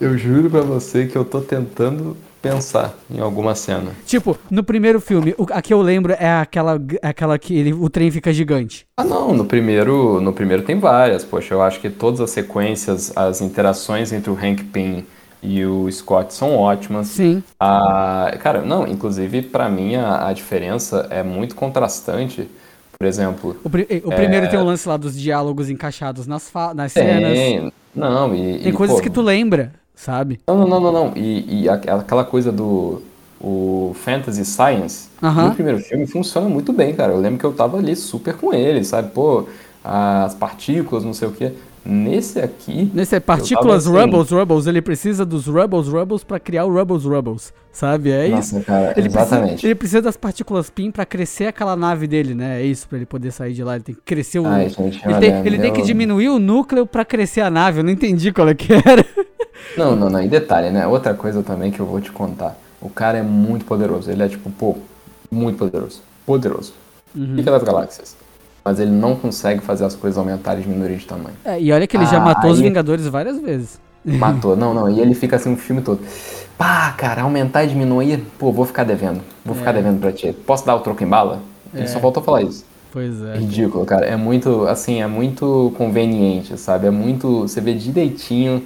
eu juro pra você que eu tô tentando pensar em alguma cena. Tipo, no primeiro filme, o, a que eu lembro é aquela, aquela que ele, o trem fica gigante. Ah, não, no primeiro, no primeiro tem várias. Poxa, eu acho que todas as sequências, as interações entre o Hank Pym e o Scott são ótimas. Sim. Ah, cara, não, inclusive para mim a, a, diferença é muito contrastante. Por exemplo. O, pri o é... primeiro tem o lance lá dos diálogos encaixados nas, nas cenas. Tem, não, e. Tem e, coisas pô, que tu lembra sabe? Não, não, não, não. E, e aquela coisa do o Fantasy Science, no primeiro filme, funciona muito bem, cara. Eu lembro que eu tava ali super com ele, sabe? Pô, as partículas, não sei o quê. Nesse aqui. Nesse é partículas assim, Rubbles, Rubbles, ele precisa dos Rubbles, Rubbles para criar o Rubbles, Rubbles, sabe? É Nossa, isso. Cara, ele exatamente. Precisa, ele precisa das partículas PIN para crescer aquela nave dele, né? É isso, para ele poder sair de lá. Ele tem que crescer o. Ai, gente, ele, tem, ele tem, que diminuir o núcleo para crescer a nave. Eu não entendi qual é que era. (laughs) Não, não, não. E detalhe, né? Outra coisa também que eu vou te contar. O cara é muito poderoso. Ele é tipo, pô, muito poderoso. Poderoso. Uhum. Pica das galáxias. Mas ele não consegue fazer as coisas aumentarem e diminuírem de tamanho. É, e olha que ele ah, já matou os Vingadores várias vezes. Matou, (laughs) não, não. E ele fica assim o filme todo. Pá, cara, aumentar e diminuir, pô, vou ficar devendo. Vou é. ficar devendo pra ti. Posso dar o troco em bala? Ele é. só faltou falar isso. Pois é. Ridículo, cara. É muito, assim, é muito conveniente, sabe? É muito. Você vê direitinho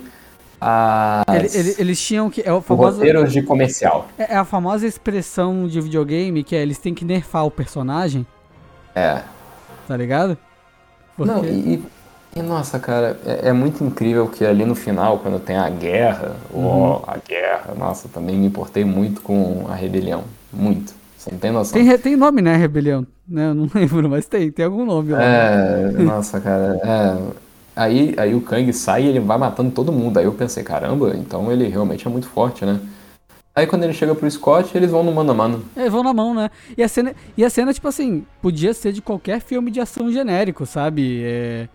as... Ele, ele, eles tinham que. É o famoso, roteiros de comercial. É, é, a famosa expressão de videogame que é eles têm que nerfar o personagem. É. Tá ligado? Porque... Não, e, e, nossa, cara, é, é, muito incrível que ali no final, quando tem a guerra, uhum. oh, a guerra, nossa, também me importei muito com a rebelião. Muito. Você não tem noção. Tem, tem nome, né, rebelião? Né, eu não (laughs) lembro, mas tem, tem algum nome lá. É, nossa, cara, é Aí, aí o Kang sai e ele vai matando todo mundo. Aí eu pensei, caramba, então ele realmente é muito forte, né? Aí quando ele chega pro Scott, eles vão no mano a mano. Eles vão na mão, né? E a cena, e a cena tipo assim, podia ser de qualquer filme de ação genérico, sabe? É,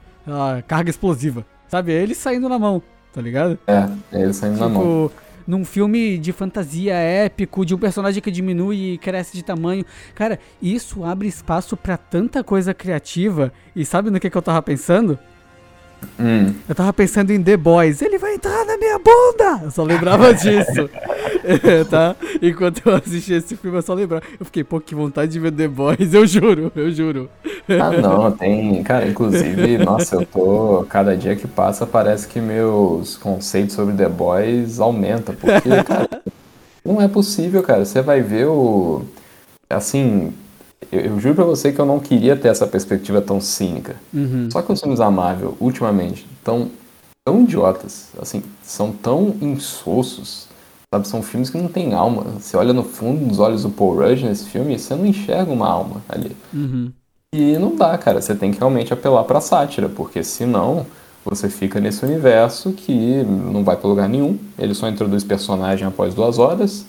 carga explosiva, sabe? Eles saindo na mão, tá ligado? É, eles saindo tipo, na mão. Num filme de fantasia épico, de um personagem que diminui e cresce de tamanho. Cara, isso abre espaço para tanta coisa criativa. E sabe no que, que eu tava pensando? Hum. Eu tava pensando em The Boys. Ele vai entrar na minha bunda! Eu só lembrava (laughs) disso. (laughs) tá? Enquanto eu assisti esse filme, eu só lembrava. Eu fiquei, pô, que vontade de ver The Boys, eu juro, eu juro. Ah, (laughs) não, tem. Cara, inclusive, nossa, eu tô. Cada dia que passa, parece que meus conceitos sobre The Boys aumentam. Porque, cara, não é possível, cara. Você vai ver o. Assim, eu, eu, juro pra você que eu não queria ter essa perspectiva tão cínica. Uhum. Só que os filmes da Marvel, ultimamente, estão tão idiotas, assim, são tão insossos, sabe? São filmes que não têm alma. Você olha no fundo dos olhos do Paul Rudd nesse filme, você não enxerga uma alma ali. Uhum. E não dá, cara. Você tem que realmente apelar pra sátira, porque senão você fica nesse universo que não vai pra lugar nenhum. Ele só introduz personagem após duas horas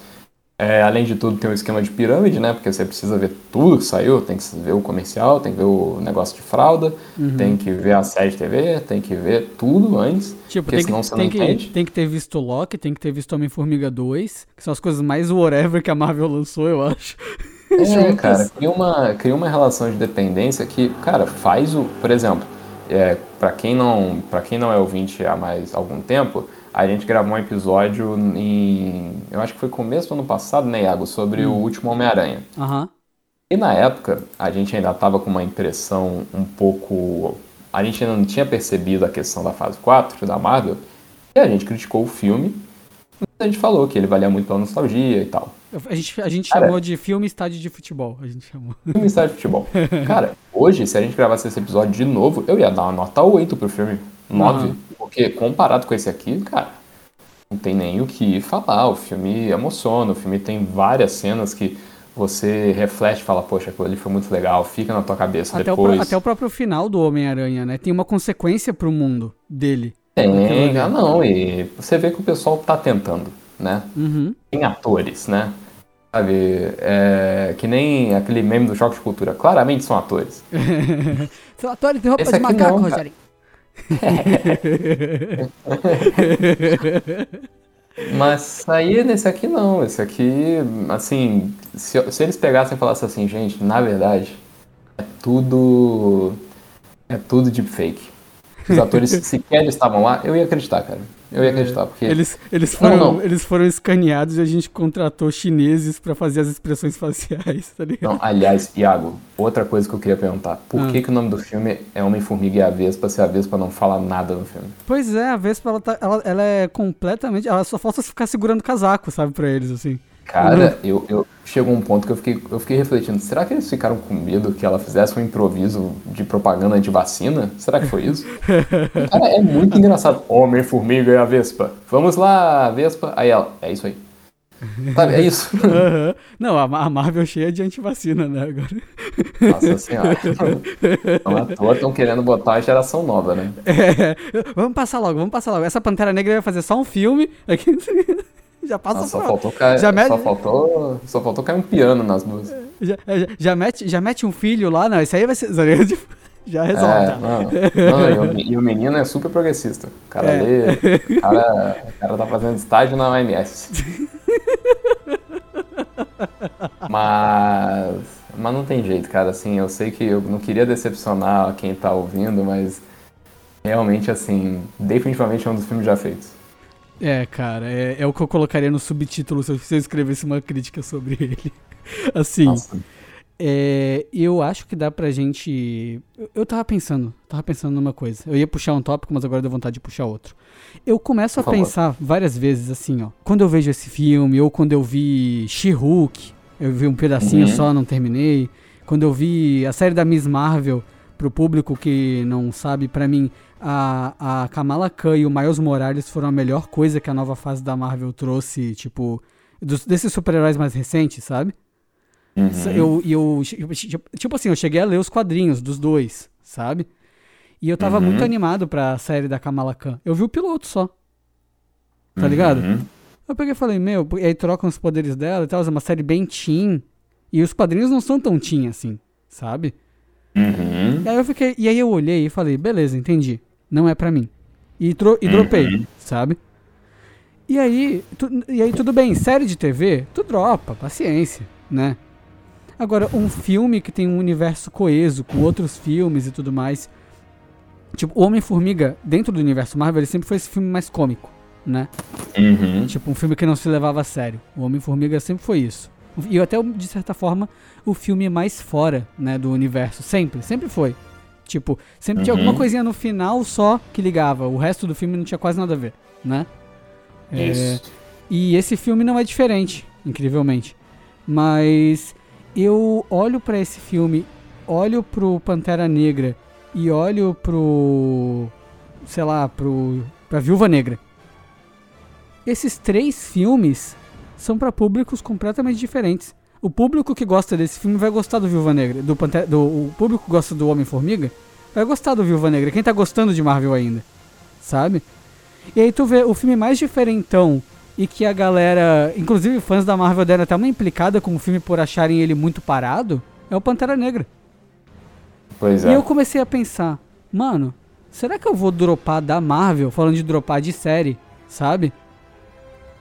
é, além de tudo, tem um esquema de pirâmide, né? Porque você precisa ver tudo que saiu, tem que ver o comercial, tem que ver o negócio de fralda, uhum. tem que ver a série de TV, tem que ver tudo antes. Tipo, porque tem senão que, você tem não que, entende. Tem que ter visto Loki, tem que ter visto Homem-Formiga 2, que são as coisas mais whatever que a Marvel lançou, eu acho. É, (laughs) cara, cria uma, cria uma relação de dependência que, cara, faz o. Por exemplo, é, para quem, não, quem não é ouvinte há mais algum tempo a gente gravou um episódio em. Eu acho que foi começo do ano passado, né, Iago? Sobre hum. o último Homem-Aranha. Aham. Uhum. E na época, a gente ainda estava com uma impressão um pouco. A gente ainda não tinha percebido a questão da fase 4 da Marvel, e a gente criticou o filme. A gente falou que ele valia muito pela nostalgia e tal. A gente, a gente Cara, chamou de filme estádio de futebol. A gente chamou. (laughs) Filme estádio de futebol. Cara, hoje, se a gente gravasse esse episódio de novo, eu ia dar uma nota 8 pro filme. 9. Uhum. Porque comparado com esse aqui, cara, não tem nem o que falar. O filme emociona, o filme tem várias cenas que você reflete e fala, poxa, aquilo ali foi muito legal, fica na tua cabeça até depois. O, até o próprio final do Homem-Aranha, né? Tem uma consequência pro mundo dele. Tem, ah, não, e você vê que o pessoal tá tentando, né? Uhum. Tem atores, né? Sabe, é, que nem aquele meme do Choque de Cultura. Claramente são atores. (laughs) são atores de roupa Esse de macaco, Rogério. (laughs) Mas aí nesse aqui não, esse aqui, assim, se, se eles pegassem e falassem assim, gente, na verdade, é tudo. É tudo deepfake. Os atores (laughs) sequer estavam lá, eu ia acreditar, cara. Eu ia acreditar, porque. Eles, eles, foram, não, não. eles foram escaneados e a gente contratou chineses para fazer as expressões (laughs) faciais, tá ligado? Não, aliás, Iago, outra coisa que eu queria perguntar. Por ah. que, que o nome do filme é Homem-Formiga e a Vespa se a Vespa não fala nada no filme? Pois é, a Vespa, ela, tá, ela, ela é completamente. Ela só falta ficar segurando casaco, sabe, pra eles, assim. Cara, eu, eu chegou um ponto que eu fiquei, eu fiquei refletindo, será que eles ficaram com medo que ela fizesse um improviso de propaganda de vacina? Será que foi isso? (laughs) Cara, é muito engraçado. Homem, formiga e a Vespa. Vamos lá, Vespa. Aí ela, é isso aí. Sabe, é isso. (laughs) Uhum. Não, a Marvel cheia de antivacina, né, agora. Nossa senhora. (laughs) Não à toa estão querendo botar a geração nova, né? É, vamos passar logo, vamos passar logo. Essa Pantera Negra vai fazer só um filme. Aqui... Já passa ah, só faltou cair, já mete... só, faltou, só faltou cair um piano nas duas. Já, já, já, mete, já mete um filho lá, não, isso aí vai ser. (laughs) Já resolve. É, e, o, menino é super progressista. O cara é. lê. O cara, o cara tá fazendo estágio na OMS. mas. Mas não tem jeito, cara. Assim, eu sei que eu não queria decepcionar quem tá ouvindo, mas realmente, assim, definitivamente é um dos filmes já feitos. É, cara, é, é, o que eu colocaria no subtítulo se eu, se eu escrevesse uma crítica sobre (laughs) ele. assim, é, eu acho que dá pra gente. Eu, eu tava pensando, tava pensando numa coisa. Eu ia puxar um tópico, mas agora deu vontade de puxar outro. Eu começo a pensar várias vezes assim, ó. Quando eu vejo esse filme, ou quando eu vi She-Hulk, eu vi um pedacinho uhum. só, não terminei. Quando eu vi a série da Miss Marvel, pro público que não sabe, para mim, a, a Kamala Khan e o Miles Morales foram a melhor coisa que a nova fase da Marvel trouxe, tipo, dos, desses super-heróis mais recentes, sabe? Uhum. Eu, eu, tipo assim, eu cheguei a ler os quadrinhos dos dois, sabe? E eu tava uhum. muito animado pra série da Kamala Khan. Eu vi o piloto só. Tá uhum. ligado? Eu peguei e falei, meu, e aí trocam os poderes dela e tal, é uma série bem teen. E os quadrinhos não são tão teen assim, sabe? Uhum. E aí eu fiquei, e aí eu olhei e falei, beleza, entendi não é para mim. E, tro e dropei, uhum. sabe? E aí, tu, e aí tudo bem, série de TV, tu dropa, paciência, né? Agora, um filme que tem um universo coeso com outros filmes e tudo mais. Tipo, Homem-Formiga, dentro do universo Marvel, ele sempre foi esse filme mais cômico, né? Uhum. Tipo, um filme que não se levava a sério. O Homem-Formiga sempre foi isso. E até, de certa forma, o filme mais fora, né, do universo. Sempre, sempre foi. Tipo, sempre uhum. tinha alguma uhum. coisinha no final só que ligava. O resto do filme não tinha quase nada a ver, né? É, e esse filme não é diferente, incrivelmente. Mas eu olho para esse filme, olho pro Pantera Negra e olho pro. sei lá, pro. pra Viúva Negra. Esses três filmes são para públicos completamente diferentes. O público que gosta desse filme vai gostar do Viúva Negra. Do, do o público que gosta do Homem-Formiga vai gostar do Viúva Negra. Quem tá gostando de Marvel ainda, sabe? E aí tu vê o filme mais diferentão e que a galera, inclusive fãs da Marvel deram até uma implicada com o filme por acharem ele muito parado, é o Pantera Negra. Pois é. E eu comecei a pensar, mano, será que eu vou dropar da Marvel, falando de dropar de série, sabe?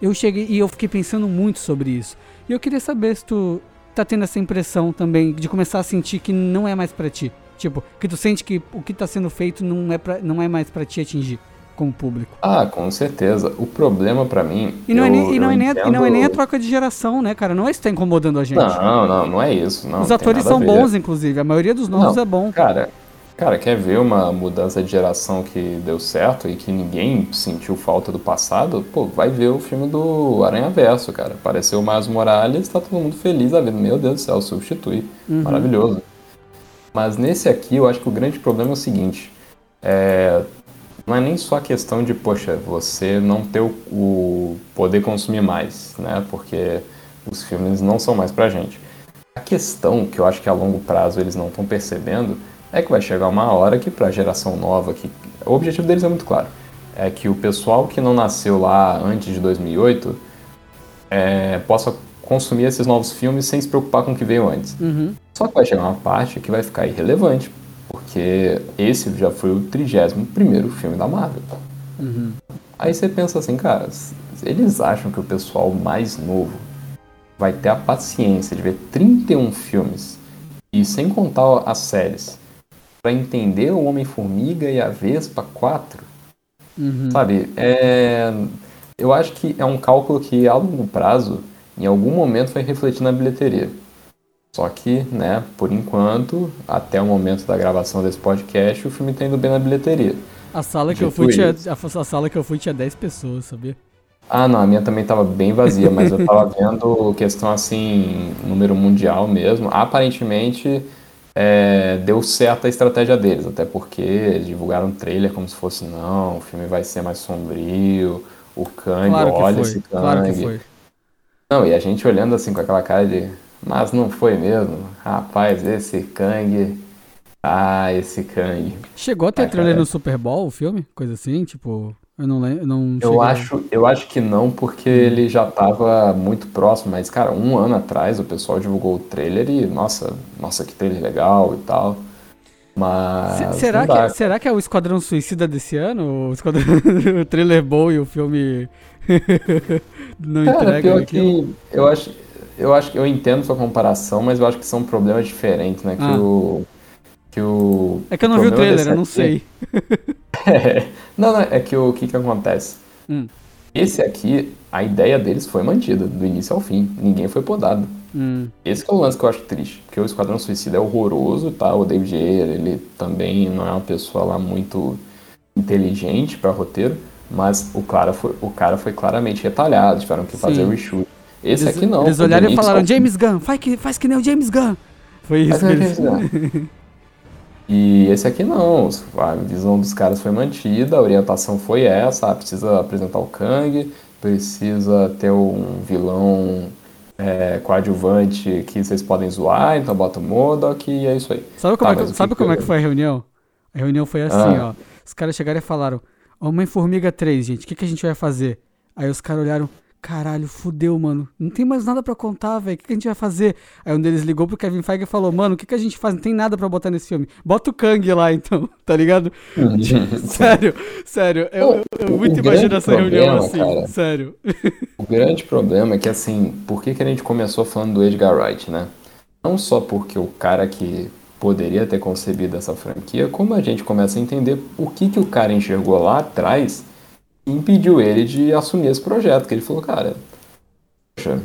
Eu cheguei e eu fiquei pensando muito sobre isso. E eu queria saber se tu tá tendo essa impressão também de começar a sentir que não é mais para ti. Tipo, que tu sente que o que tá sendo feito não é, pra, não é mais para te atingir com o público. Ah, com certeza. O problema para mim. E não, eu, é nem, e, não é nem, entendo... e não é nem a troca de geração, né, cara? Não é isso que tá incomodando a gente. Não, não, não é isso. Não, Os atores são bons, inclusive. A maioria dos novos não, é bom. Cara, cara, quer ver uma mudança de geração que deu certo e que ninguém sentiu falta do passado? Pô, vai ver o filme do Aranha Verso, cara. Apareceu o Miles Morales, tá todo mundo feliz a ver. Meu Deus do céu, substitui. Uhum. Maravilhoso. Mas nesse aqui, eu acho que o grande problema é o seguinte. É, não é nem só a questão de, poxa, você não ter o, o poder consumir mais, né? Porque os filmes não são mais pra gente. A questão que eu acho que a longo prazo eles não estão percebendo é que vai chegar uma hora que para a geração nova, que o objetivo deles é muito claro, é que o pessoal que não nasceu lá antes de 2008 é, possa consumir esses novos filmes sem se preocupar com o que veio antes. Uhum. Só que vai chegar uma parte que vai ficar irrelevante, porque esse já foi o 31 filme da Marvel. Uhum. Aí você pensa assim, cara, eles acham que o pessoal mais novo vai ter a paciência de ver 31 filmes e sem contar as séries para entender o Homem-Formiga e a Vespa 4? Uhum. Sabe? É... Eu acho que é um cálculo que a longo prazo, em algum momento, vai refletir na bilheteria. Só que, né, por enquanto, até o momento da gravação desse podcast, o filme tá indo bem na bilheteria. A sala que, eu fui, tinha, a, sala que eu fui tinha 10 pessoas, sabia? Ah, não, a minha também tava bem vazia, mas eu tava vendo questão assim, número mundial mesmo. Aparentemente, é, deu certo a estratégia deles, até porque eles divulgaram um trailer como se fosse, não, o filme vai ser mais sombrio, o Kang, claro olha esse Kang. Claro que foi. Não, e a gente olhando assim com aquela cara de, mas não foi mesmo. Rapaz, esse Kang. Ah, esse Kang. Chegou a ter trailer no Super Bowl, o filme? Coisa assim, tipo. Eu não lembro. Não eu, acho, eu acho que não, porque hum. ele já estava muito próximo, mas, cara, um ano atrás o pessoal divulgou o trailer e, nossa, nossa, que trailer legal e tal. Mas. será, que, é, será que é o Esquadrão Suicida desse ano? O, Esquadrão, (laughs) o trailer bom e o filme. (laughs) não cara, entrega pior que eu acho, eu acho que eu entendo sua comparação, mas eu acho que são problemas diferentes, né? Que ah. o. Que o. É que eu não vi o trailer, eu não sei. (laughs) é, (laughs) não, não, é que o que, que acontece? Hum. Esse aqui, a ideia deles foi mantida, do início ao fim. Ninguém foi podado. Hum. Esse é o lance que eu acho triste. Porque o Esquadrão Suicida é horroroso, tá? O David Ayer, ele também não é uma pessoa lá muito inteligente para roteiro. Mas o cara, foi, o cara foi claramente retalhado, tiveram que Sim. fazer o reshoot. Esse eles, aqui não. Eles olharam e falaram, James Gunn, faz que, faz que nem o James Gunn. Foi isso que eles... (laughs) E esse aqui não, a visão dos caras foi mantida, a orientação foi essa, ah, precisa apresentar o Kang, precisa ter um vilão é, coadjuvante que vocês podem zoar, então bota o Modok e é isso aí. Sabe como, tá, é, que, sabe como é que foi a reunião? A reunião foi assim, ah. ó. Os caras chegaram e falaram, Homem-Formiga 3, gente, o que, que a gente vai fazer? Aí os caras olharam, caralho, fudeu, mano. Não tem mais nada para contar, velho. O que, que, a gente vai fazer? Aí um deles ligou pro Kevin Feige e falou, mano, o que, que a gente faz? Não tem nada para botar nesse filme. Bota o Kang lá, então, (laughs) tá ligado? (laughs) sério, sério. Eu, eu, eu muito imagino essa reunião assim, cara, sério. (laughs) O grande problema é que, assim, por que, que a gente começou falando do Edgar Wright, né? Não só porque o cara que poderia ter concebido essa franquia, como a gente começa a entender o que, que o cara enxergou lá atrás impediu ele de assumir esse projeto, que ele falou, cara, poxa,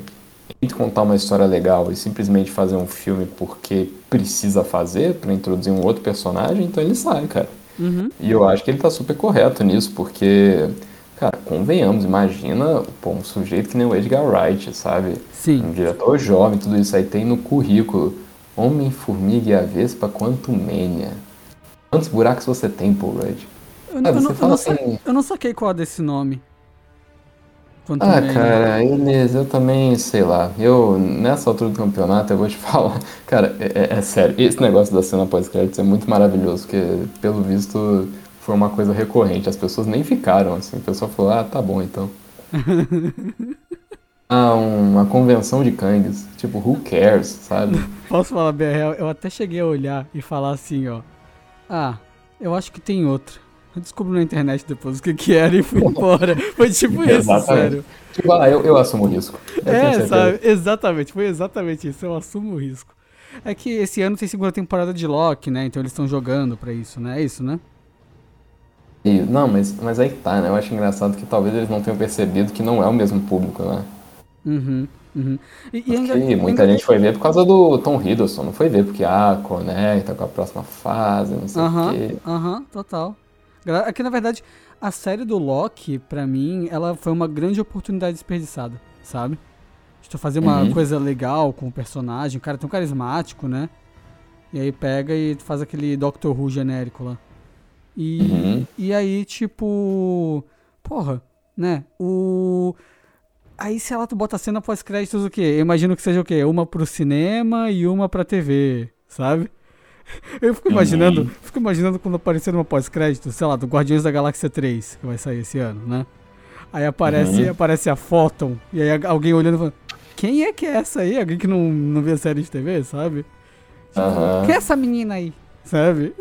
contar uma história legal e simplesmente fazer um filme porque precisa fazer para introduzir um outro personagem, então ele sai, cara. Uhum. E eu acho que ele tá super correto nisso, porque, cara, convenhamos, imagina pô, um sujeito que nem o Edgar Wright, sabe? Sim. Um diretor jovem, tudo isso aí tem no currículo. Homem-Formiga e a Vespa Quantumania. Quantos buracos você tem, Paul Rudd? Eu, ah, eu, não, eu, não assim... eu não saquei qual é desse nome. Quanto ah, meio. cara, eles, eu também, sei lá. Eu, nessa altura do campeonato, eu vou te (laughs) falar. Cara, é, é, é sério, esse negócio da cena pós-créditos é muito maravilhoso, porque, pelo visto, foi uma coisa recorrente. As pessoas nem ficaram, assim. O pessoal falou, ah, tá bom então. (laughs) ah, uma convenção de Kangs. Tipo, who cares, sabe? (laughs) Posso falar bem real? Eu até cheguei a olhar e falar assim, ó. Ah, eu acho que tem outra. Eu descobri na internet depois o que que era e fui (laughs) embora. Foi tipo isso, sério. Tipo, ah, eu, eu assumo o risco. Eu é, sabe? Exatamente, foi exatamente isso. Eu assumo o risco. É que esse ano tem segunda temporada de Loki, né? Então eles estão jogando pra isso, né? É isso, né? E, não, mas, mas aí tá, né? Eu acho engraçado que talvez eles não tenham percebido que não é o mesmo público, né? Uhum, uhum. E, e ainda, muita ainda... gente foi ver por causa do Tom Hiddleston, não foi ver porque, ah, conecta com a próxima fase, não sei uhum, o quê. Aham, uhum, total. Aqui, na verdade, a série do Loki, pra mim, ela foi uma grande oportunidade desperdiçada, sabe? De tu fazer uma uhum. coisa legal com o personagem, o cara tão carismático, né? E aí pega e faz aquele Doctor Who genérico lá. E, uhum. e aí, tipo. Porra, né? O. Aí, sei lá, tu bota a cena pós-créditos o quê? Eu imagino que seja o quê? Uma pro cinema e uma pra TV, sabe? Eu fico imaginando, uhum. fico imaginando quando aparecer uma pós-crédito, sei lá, do Guardiões da Galáxia 3, que vai sair esse ano, né? Aí aparece, uhum. aparece a Photon, e aí alguém olhando e falando, quem é que é essa aí? Alguém que não, não vê série de TV, sabe? Tipo, uhum. Quem é essa menina aí? Sabe?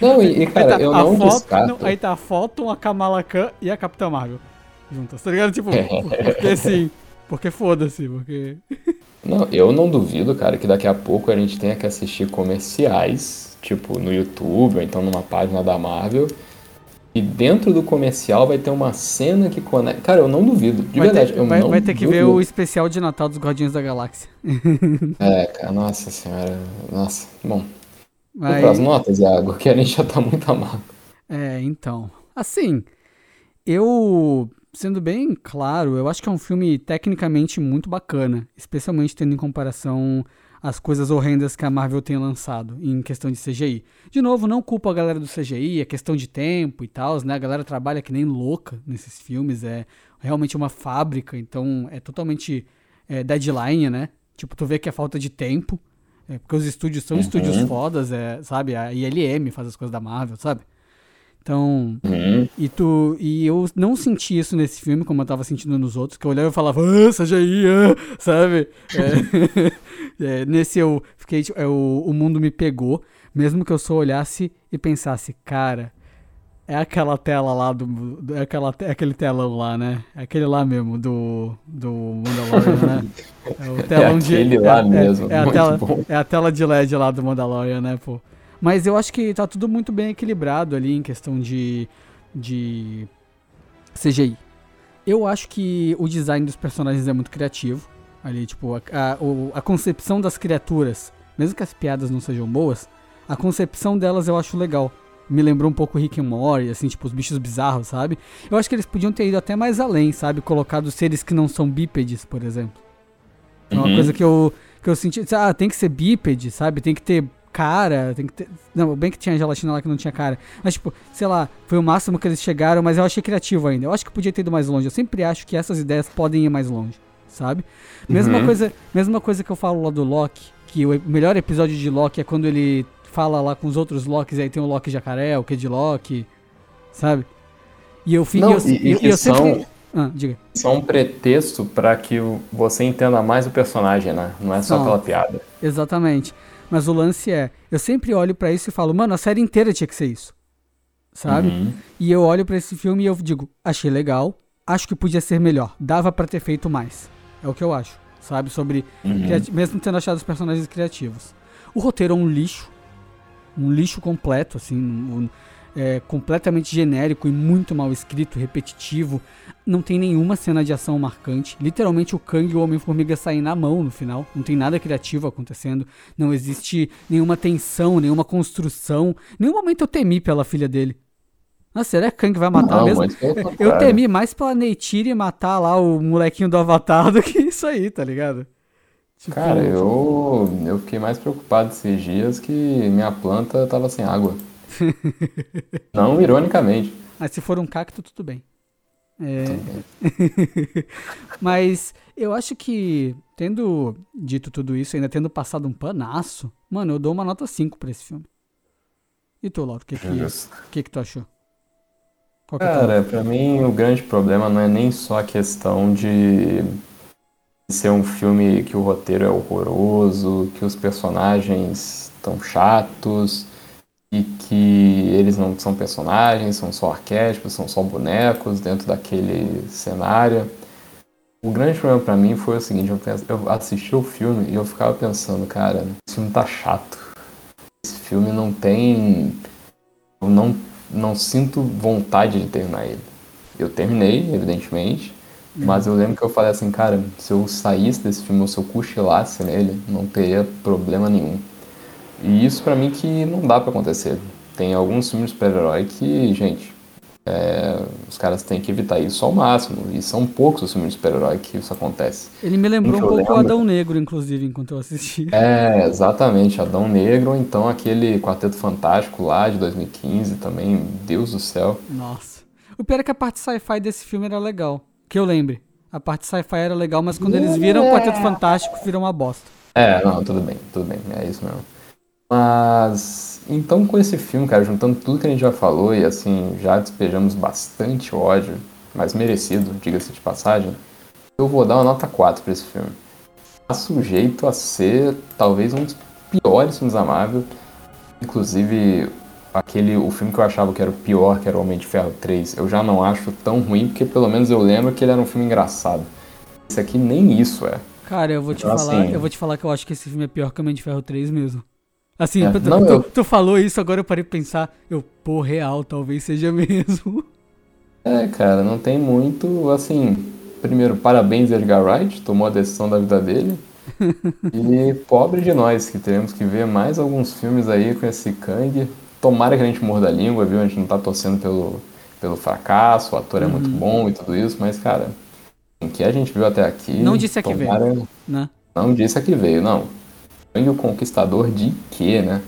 Não, e, cara, tá eu não foto, descarto. Aí tá a Photon, a Kamala Khan e a Capitã Marvel juntas, tá ligado? Tipo, (laughs) porque sim, porque foda-se, porque... Não, eu não duvido, cara, que daqui a pouco a gente tenha que assistir comerciais, tipo no YouTube ou então numa página da Marvel. E dentro do comercial vai ter uma cena que conecta. Cara, eu não duvido. De vai verdade, ter, eu vai, não Vai ter que duvido. ver o especial de Natal dos Guardiões da Galáxia. (laughs) é, cara, nossa senhora. Nossa, bom. Vai... Vamos notas, Iago, que a gente já tá muito amado. É, então. Assim, eu sendo bem claro, eu acho que é um filme tecnicamente muito bacana, especialmente tendo em comparação as coisas horrendas que a Marvel tem lançado em questão de CGI. De novo, não culpo a galera do CGI, é questão de tempo e tal, né? A galera trabalha que nem louca nesses filmes, é realmente uma fábrica, então é totalmente é, deadline, né? Tipo, tu vê que é falta de tempo, é, porque os estúdios são uhum. estúdios fodas, é, sabe? A ILM faz as coisas da Marvel, sabe? Então, uhum. e tu e eu não senti isso nesse filme como eu tava sentindo nos outros, que eu olhava e falava, ah, CGI, ah, (laughs) sabe? É, (laughs) é, nesse eu fiquei, tipo, é, o, o mundo me pegou, mesmo que eu só olhasse e pensasse, cara, é aquela tela lá do, é aquela é aquele telão lá, né? É aquele lá mesmo do do Mandalorian, né? (laughs) É o telão é aquele de lá é, mesmo. É, é a tela, é a tela de LED lá do Mandalorian, né, pô? Mas eu acho que tá tudo muito bem equilibrado ali em questão de, de CGI. Eu acho que o design dos personagens é muito criativo. Ali, tipo, a, a, a concepção das criaturas, mesmo que as piadas não sejam boas, a concepção delas eu acho legal. Me lembrou um pouco Rick and Morty, assim, tipo, os bichos bizarros, sabe? Eu acho que eles podiam ter ido até mais além, sabe? Colocado seres que não são bípedes, por exemplo. É uma uhum. coisa que eu, que eu senti. Ah, tem que ser bípede, sabe? Tem que ter cara, tem que ter. Não, bem que tinha gelatina lá que não tinha cara. Mas, tipo, sei lá, foi o máximo que eles chegaram, mas eu achei criativo ainda. Eu acho que podia ter ido mais longe. Eu sempre acho que essas ideias podem ir mais longe, sabe? Mesma, uhum. coisa, mesma coisa que eu falo lá do Loki, que o melhor episódio de Loki é quando ele fala lá com os outros Locks, aí tem o Loki jacaré, o Kid Loki, sabe? E eu fico. Eu, e, eu, e eu são, sempre. Ah, diga. São um pretexto para que você entenda mais o personagem, né? Não é só Não, pela piada. Exatamente. Mas o lance é, eu sempre olho para isso e falo, mano, a série inteira tinha que ser isso. Sabe? Uhum. E eu olho para esse filme e eu digo, achei legal, acho que podia ser melhor, dava para ter feito mais. É o que eu acho, sabe? Sobre uhum. mesmo tendo achado os personagens criativos. O roteiro é um lixo, um lixo completo, assim, um, é, completamente genérico e muito mal escrito, repetitivo. Não tem nenhuma cena de ação marcante. Literalmente o Kang e o Homem-Formiga saem na mão no final. Não tem nada criativo acontecendo. Não existe nenhuma tensão, nenhuma construção. Nenhum momento eu temi pela filha dele. Nossa, será que Kang vai matar não, mesmo? Eu temi mais pela Neytiri matar lá o molequinho do Avatar do que isso aí, tá ligado? Tipo... Cara, eu, eu fiquei mais preocupado esses dias que minha planta tava sem água. (laughs) Não ironicamente. Mas se for um cacto, tudo bem. É... (laughs) Mas eu acho que, tendo dito tudo isso, ainda tendo passado um panaço, mano, eu dou uma nota 5 pra esse filme. E tu, Lauro, o que que, que que tu achou? Qual Cara, é pra mim o grande problema não é nem só a questão de ser um filme que o roteiro é horroroso, que os personagens estão chatos, e que eles não são personagens, são só arquétipos, são só bonecos dentro daquele cenário. O grande problema para mim foi o seguinte, eu, eu assisti o filme e eu ficava pensando, cara, esse filme tá chato. Esse filme não tem. Eu não não sinto vontade de terminar ele. Eu terminei, evidentemente, uhum. mas eu lembro que eu falei assim, cara, se eu saísse desse filme ou se eu cochilasse nele, não teria problema nenhum. E isso para mim que não dá para acontecer. Tem alguns filmes de super-herói que, gente, é, os caras têm que evitar isso ao máximo. E são poucos os filmes de super-herói que isso acontece. Ele me lembrou um pouco o Adão Negro, inclusive, enquanto eu assisti. É, exatamente. Adão Negro, ou então aquele Quarteto Fantástico lá de 2015 também. Deus do céu. Nossa. O pior é que a parte sci-fi desse filme era legal. Que eu lembre. A parte sci-fi era legal, mas quando eles viram o Quarteto Fantástico, virou uma bosta. É, não, tudo bem, tudo bem. É isso mesmo. Mas então com esse filme, cara, juntando tudo que a gente já falou e assim, já despejamos bastante ódio, mas merecido, diga-se de passagem, eu vou dar uma nota 4 para esse filme. Tá sujeito a ser talvez um dos piores filmes Marvel. Inclusive, aquele o filme que eu achava que era o pior, que era o Homem de Ferro 3, eu já não acho tão ruim, porque pelo menos eu lembro que ele era um filme engraçado. Esse aqui nem isso é. Cara, eu vou te então, falar, assim, eu vou te falar que eu acho que esse filme é pior que o Homem de Ferro 3 mesmo. Assim, é, tu, não, tu, eu... tu, falou isso, agora eu parei pra pensar, eu, pô, real, talvez seja (laughs) mesmo. É, cara, não tem muito, assim, primeiro, parabéns Edgar Wright, tomou a decisão da vida dele. (laughs) e pobre de nós, que teremos que ver mais alguns filmes aí com esse Kang. Tomara que a gente morda a língua, viu? A gente não tá torcendo pelo, pelo fracasso, o ator é muito uhum. bom e tudo isso, mas, cara, o que a gente viu até aqui. Não disse a que veio. Né? Não disse a que veio, não. E o Conquistador de quê, né?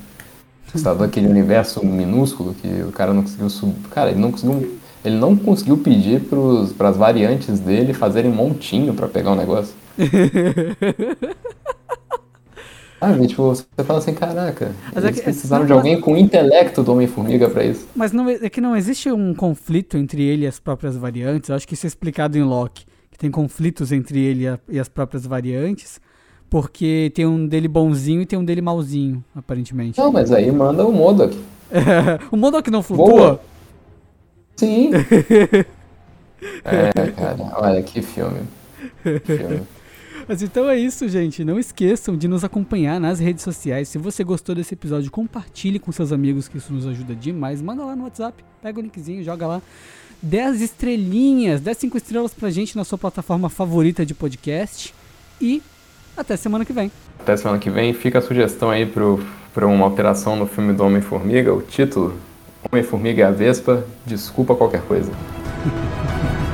Conquistador aquele universo minúsculo que o cara não conseguiu subir. Cara, ele não conseguiu. Ele não conseguiu pedir para as variantes dele fazerem montinho para pegar o negócio. (laughs) Ah, tipo, você fala assim, caraca, Mas eles é que, precisaram de alguém com intelecto do Homem-Formiga pra isso. Mas não, é que não existe um conflito entre ele e as próprias variantes. Eu acho que isso é explicado em Loki. Que tem conflitos entre ele e as próprias variantes. Porque tem um dele bonzinho e tem um dele malzinho, aparentemente. Não, mas aí manda o Modok. (laughs) o Modok não flutua? Boa. Sim. (laughs) é, cara, olha que filme. Que filme. Mas então é isso, gente. Não esqueçam de nos acompanhar nas redes sociais. Se você gostou desse episódio, compartilhe com seus amigos, que isso nos ajuda demais. Manda lá no WhatsApp, pega o linkzinho, joga lá. 10 estrelinhas, 10 5 estrelas pra gente na sua plataforma favorita de podcast. E até semana que vem. Até semana que vem. Fica a sugestão aí para uma alteração no filme do Homem-Formiga. O título: Homem-Formiga e a Vespa. Desculpa qualquer coisa. (laughs)